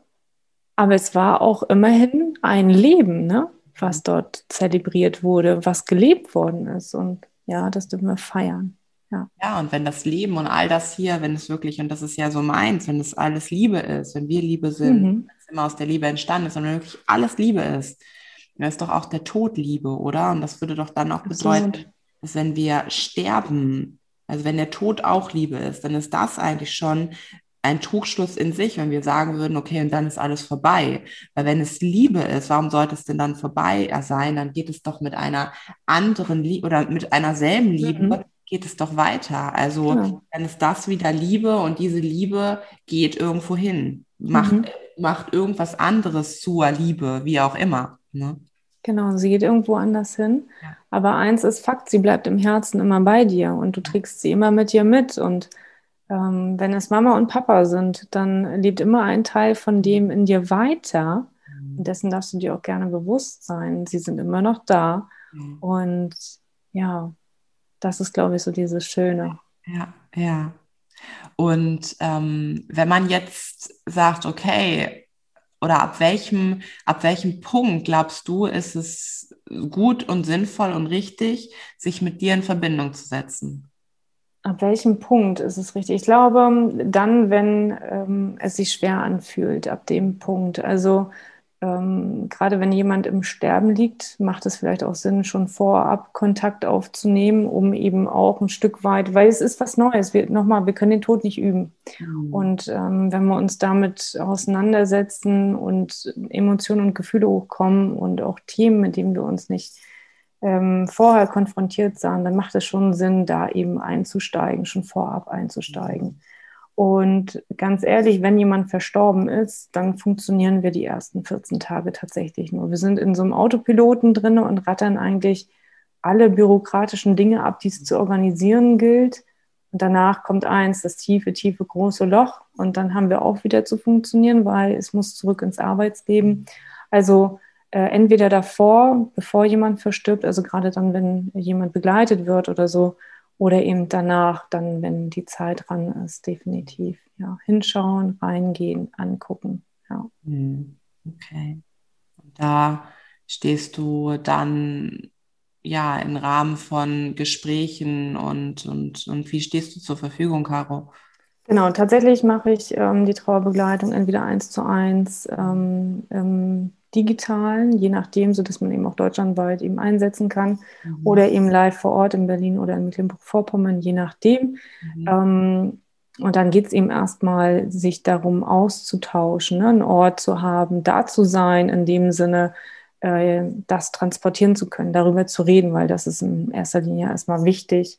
Aber es war auch immerhin ein Leben, ne? was mhm. dort zelebriert wurde, was gelebt worden ist. Und ja, das dürfen wir feiern. Ja. ja, und wenn das Leben und all das hier, wenn es wirklich, und das ist ja so meins, wenn es alles Liebe ist, wenn wir Liebe sind, mhm. wenn es immer aus der Liebe entstanden ist und wenn wirklich alles Liebe ist, dann ist doch auch der Tod Liebe, oder? Und das würde doch dann auch bedeuten, dass wenn wir sterben, also wenn der Tod auch Liebe ist, dann ist das eigentlich schon ein Trugschluss in sich, wenn wir sagen würden, okay, und dann ist alles vorbei. Weil wenn es Liebe ist, warum sollte es denn dann vorbei sein? Dann geht es doch mit einer anderen Liebe oder mit einer selben Liebe, mhm. Geht es doch weiter. Also genau. dann ist das wieder Liebe und diese Liebe geht irgendwo hin, macht, mhm. macht irgendwas anderes zur Liebe, wie auch immer. Ne? Genau, sie geht irgendwo anders hin. Ja. Aber eins ist Fakt, sie bleibt im Herzen immer bei dir und du trägst sie immer mit dir mit und ähm, wenn es Mama und Papa sind, dann lebt immer ein Teil von dem in dir weiter. Mhm. Und dessen darfst du dir auch gerne bewusst sein. Sie sind immer noch da. Mhm. Und ja, das ist, glaube ich, so dieses Schöne. Ja, ja. Und ähm, wenn man jetzt sagt, okay, oder ab welchem, ab welchem Punkt glaubst du, ist es gut und sinnvoll und richtig, sich mit dir in Verbindung zu setzen? Ab welchem Punkt ist es richtig? Ich glaube, dann, wenn ähm, es sich schwer anfühlt, ab dem Punkt. Also ähm, gerade wenn jemand im Sterben liegt, macht es vielleicht auch Sinn, schon vorab Kontakt aufzunehmen, um eben auch ein Stück weit, weil es ist was Neues. Wir, nochmal, wir können den Tod nicht üben. Mhm. Und ähm, wenn wir uns damit auseinandersetzen und Emotionen und Gefühle hochkommen und auch Themen, mit denen wir uns nicht ähm, vorher konfrontiert sahen, dann macht es schon Sinn, da eben einzusteigen, schon vorab einzusteigen. Und ganz ehrlich, wenn jemand verstorben ist, dann funktionieren wir die ersten 14 Tage tatsächlich nur. Wir sind in so einem Autopiloten drin und rattern eigentlich alle bürokratischen Dinge ab, die es zu organisieren gilt. Und danach kommt eins, das tiefe, tiefe, große Loch. Und dann haben wir auch wieder zu funktionieren, weil es muss zurück ins Arbeitsleben. Also äh, entweder davor, bevor jemand verstirbt, also gerade dann, wenn jemand begleitet wird oder so, oder eben danach, dann, wenn die Zeit dran ist, definitiv. Ja, hinschauen, reingehen, angucken. Ja. Hm, okay. Und da stehst du dann ja im Rahmen von Gesprächen und, und, und wie stehst du zur Verfügung, Caro? Genau, tatsächlich mache ich ähm, die Trauerbegleitung entweder eins zu eins ähm, im digitalen, je nachdem, sodass man eben auch deutschlandweit eben einsetzen kann mhm. oder eben live vor Ort in Berlin oder in Mecklenburg-Vorpommern, je nachdem. Mhm. Ähm, und dann geht es eben erstmal, sich darum auszutauschen, ne? einen Ort zu haben, da zu sein, in dem Sinne, äh, das transportieren zu können, darüber zu reden, weil das ist in erster Linie erstmal wichtig.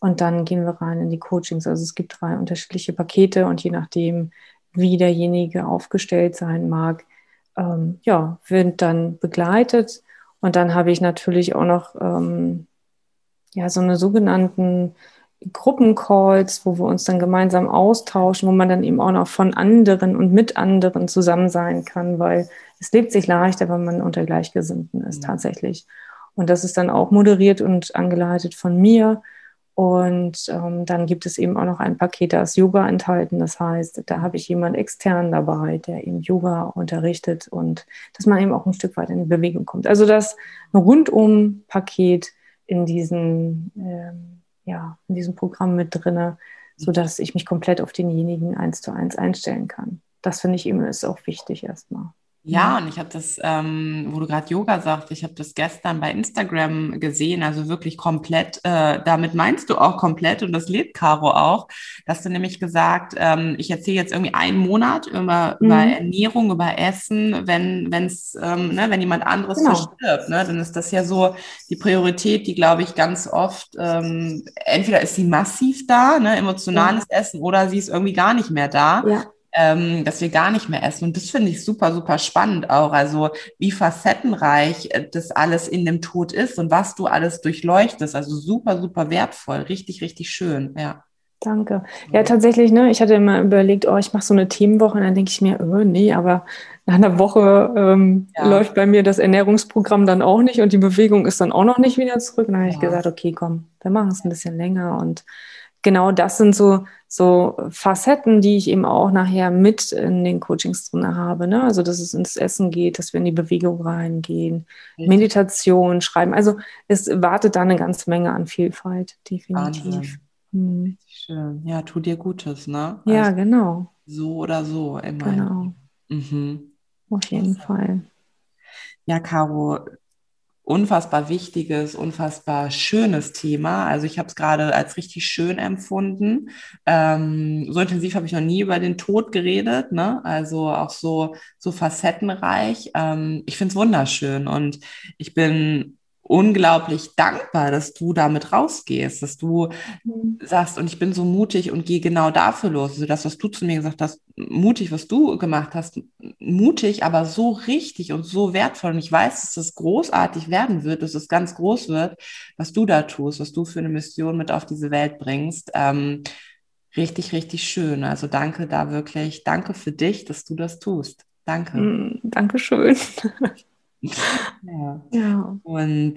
Und dann gehen wir rein in die Coachings. Also es gibt drei unterschiedliche Pakete und je nachdem, wie derjenige aufgestellt sein mag, ähm, ja, wird dann begleitet. Und dann habe ich natürlich auch noch ähm, ja, so eine sogenannten Gruppencalls, wo wir uns dann gemeinsam austauschen, wo man dann eben auch noch von anderen und mit anderen zusammen sein kann, weil es lebt sich leichter, wenn man unter Gleichgesinnten ist, mhm. tatsächlich. Und das ist dann auch moderiert und angeleitet von mir. Und ähm, dann gibt es eben auch noch ein Paket, da ist Yoga enthalten. Das heißt, da habe ich jemanden extern dabei, der eben Yoga unterrichtet und dass man eben auch ein Stück weit in Bewegung kommt. Also das Rundum-Paket in ähm, ja, in diesem Programm mit drinne, sodass ich mich komplett auf denjenigen eins zu eins einstellen kann. Das finde ich eben ist auch wichtig erstmal. Ja, und ich habe das, ähm, wo du gerade Yoga sagst, ich habe das gestern bei Instagram gesehen, also wirklich komplett, äh, damit meinst du auch komplett und das lebt Caro auch, dass du nämlich gesagt, ähm, ich erzähle jetzt irgendwie einen Monat über, mhm. über Ernährung, über Essen, wenn es, ähm, ne, wenn jemand anderes genau. verstirbt, ne, dann ist das ja so die Priorität, die glaube ich ganz oft, ähm, entweder ist sie massiv da, ne, emotionales ja. Essen, oder sie ist irgendwie gar nicht mehr da. Ja ähm, dass wir gar nicht mehr essen. Und das finde ich super, super spannend auch. Also wie facettenreich äh, das alles in dem Tod ist und was du alles durchleuchtest. Also super, super wertvoll. Richtig, richtig schön. Ja. Danke. Ja, tatsächlich, ne, ich hatte immer überlegt, oh, ich mache so eine Themenwoche und dann denke ich mir, oh, nee, aber nach einer Woche ähm, ja. läuft bei mir das Ernährungsprogramm dann auch nicht und die Bewegung ist dann auch noch nicht wieder zurück. Und dann habe ja. ich gesagt, okay, komm, wir machen es ein bisschen länger. Und genau das sind so, so Facetten, die ich eben auch nachher mit in den Coachings drin habe. Ne? Also, dass es ins Essen geht, dass wir in die Bewegung reingehen, ja. Meditation, Schreiben. Also, es wartet da eine ganze Menge an Vielfalt, definitiv. Hm. Schön. Ja, tu dir Gutes, ne? Ja, also, genau. So oder so immer. Genau. Mhm. Auf jeden Fall. Ja, Caro, unfassbar wichtiges, unfassbar schönes Thema. Also ich habe es gerade als richtig schön empfunden. Ähm, so intensiv habe ich noch nie über den Tod geredet, ne? Also auch so, so facettenreich. Ähm, ich finde es wunderschön und ich bin unglaublich dankbar, dass du damit rausgehst, dass du mhm. sagst, und ich bin so mutig und gehe genau dafür los. Also das, was du zu mir gesagt hast, mutig, was du gemacht hast, mutig, aber so richtig und so wertvoll. Und ich weiß, dass es großartig werden wird, dass es ganz groß wird, was du da tust, was du für eine Mission mit auf diese Welt bringst. Ähm, richtig, richtig schön. Also danke da wirklich, danke für dich, dass du das tust. Danke. Mm, Dankeschön. Ja. ja. Und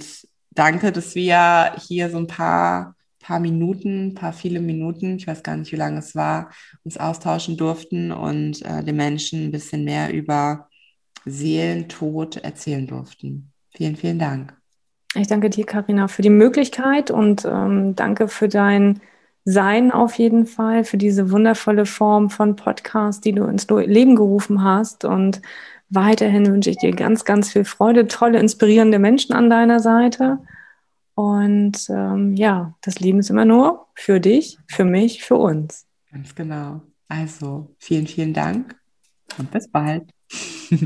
danke, dass wir hier so ein paar, paar Minuten, paar viele Minuten, ich weiß gar nicht, wie lange es war, uns austauschen durften und äh, den Menschen ein bisschen mehr über Seelentod erzählen durften. Vielen, vielen Dank. Ich danke dir, Karina, für die Möglichkeit und ähm, danke für dein Sein auf jeden Fall, für diese wundervolle Form von Podcast, die du ins Leben gerufen hast und Weiterhin wünsche ich dir ganz, ganz viel Freude, tolle, inspirierende Menschen an deiner Seite. Und ähm, ja, das Leben ist immer nur für dich, für mich, für uns. Ganz genau. Also vielen, vielen Dank und bis bald.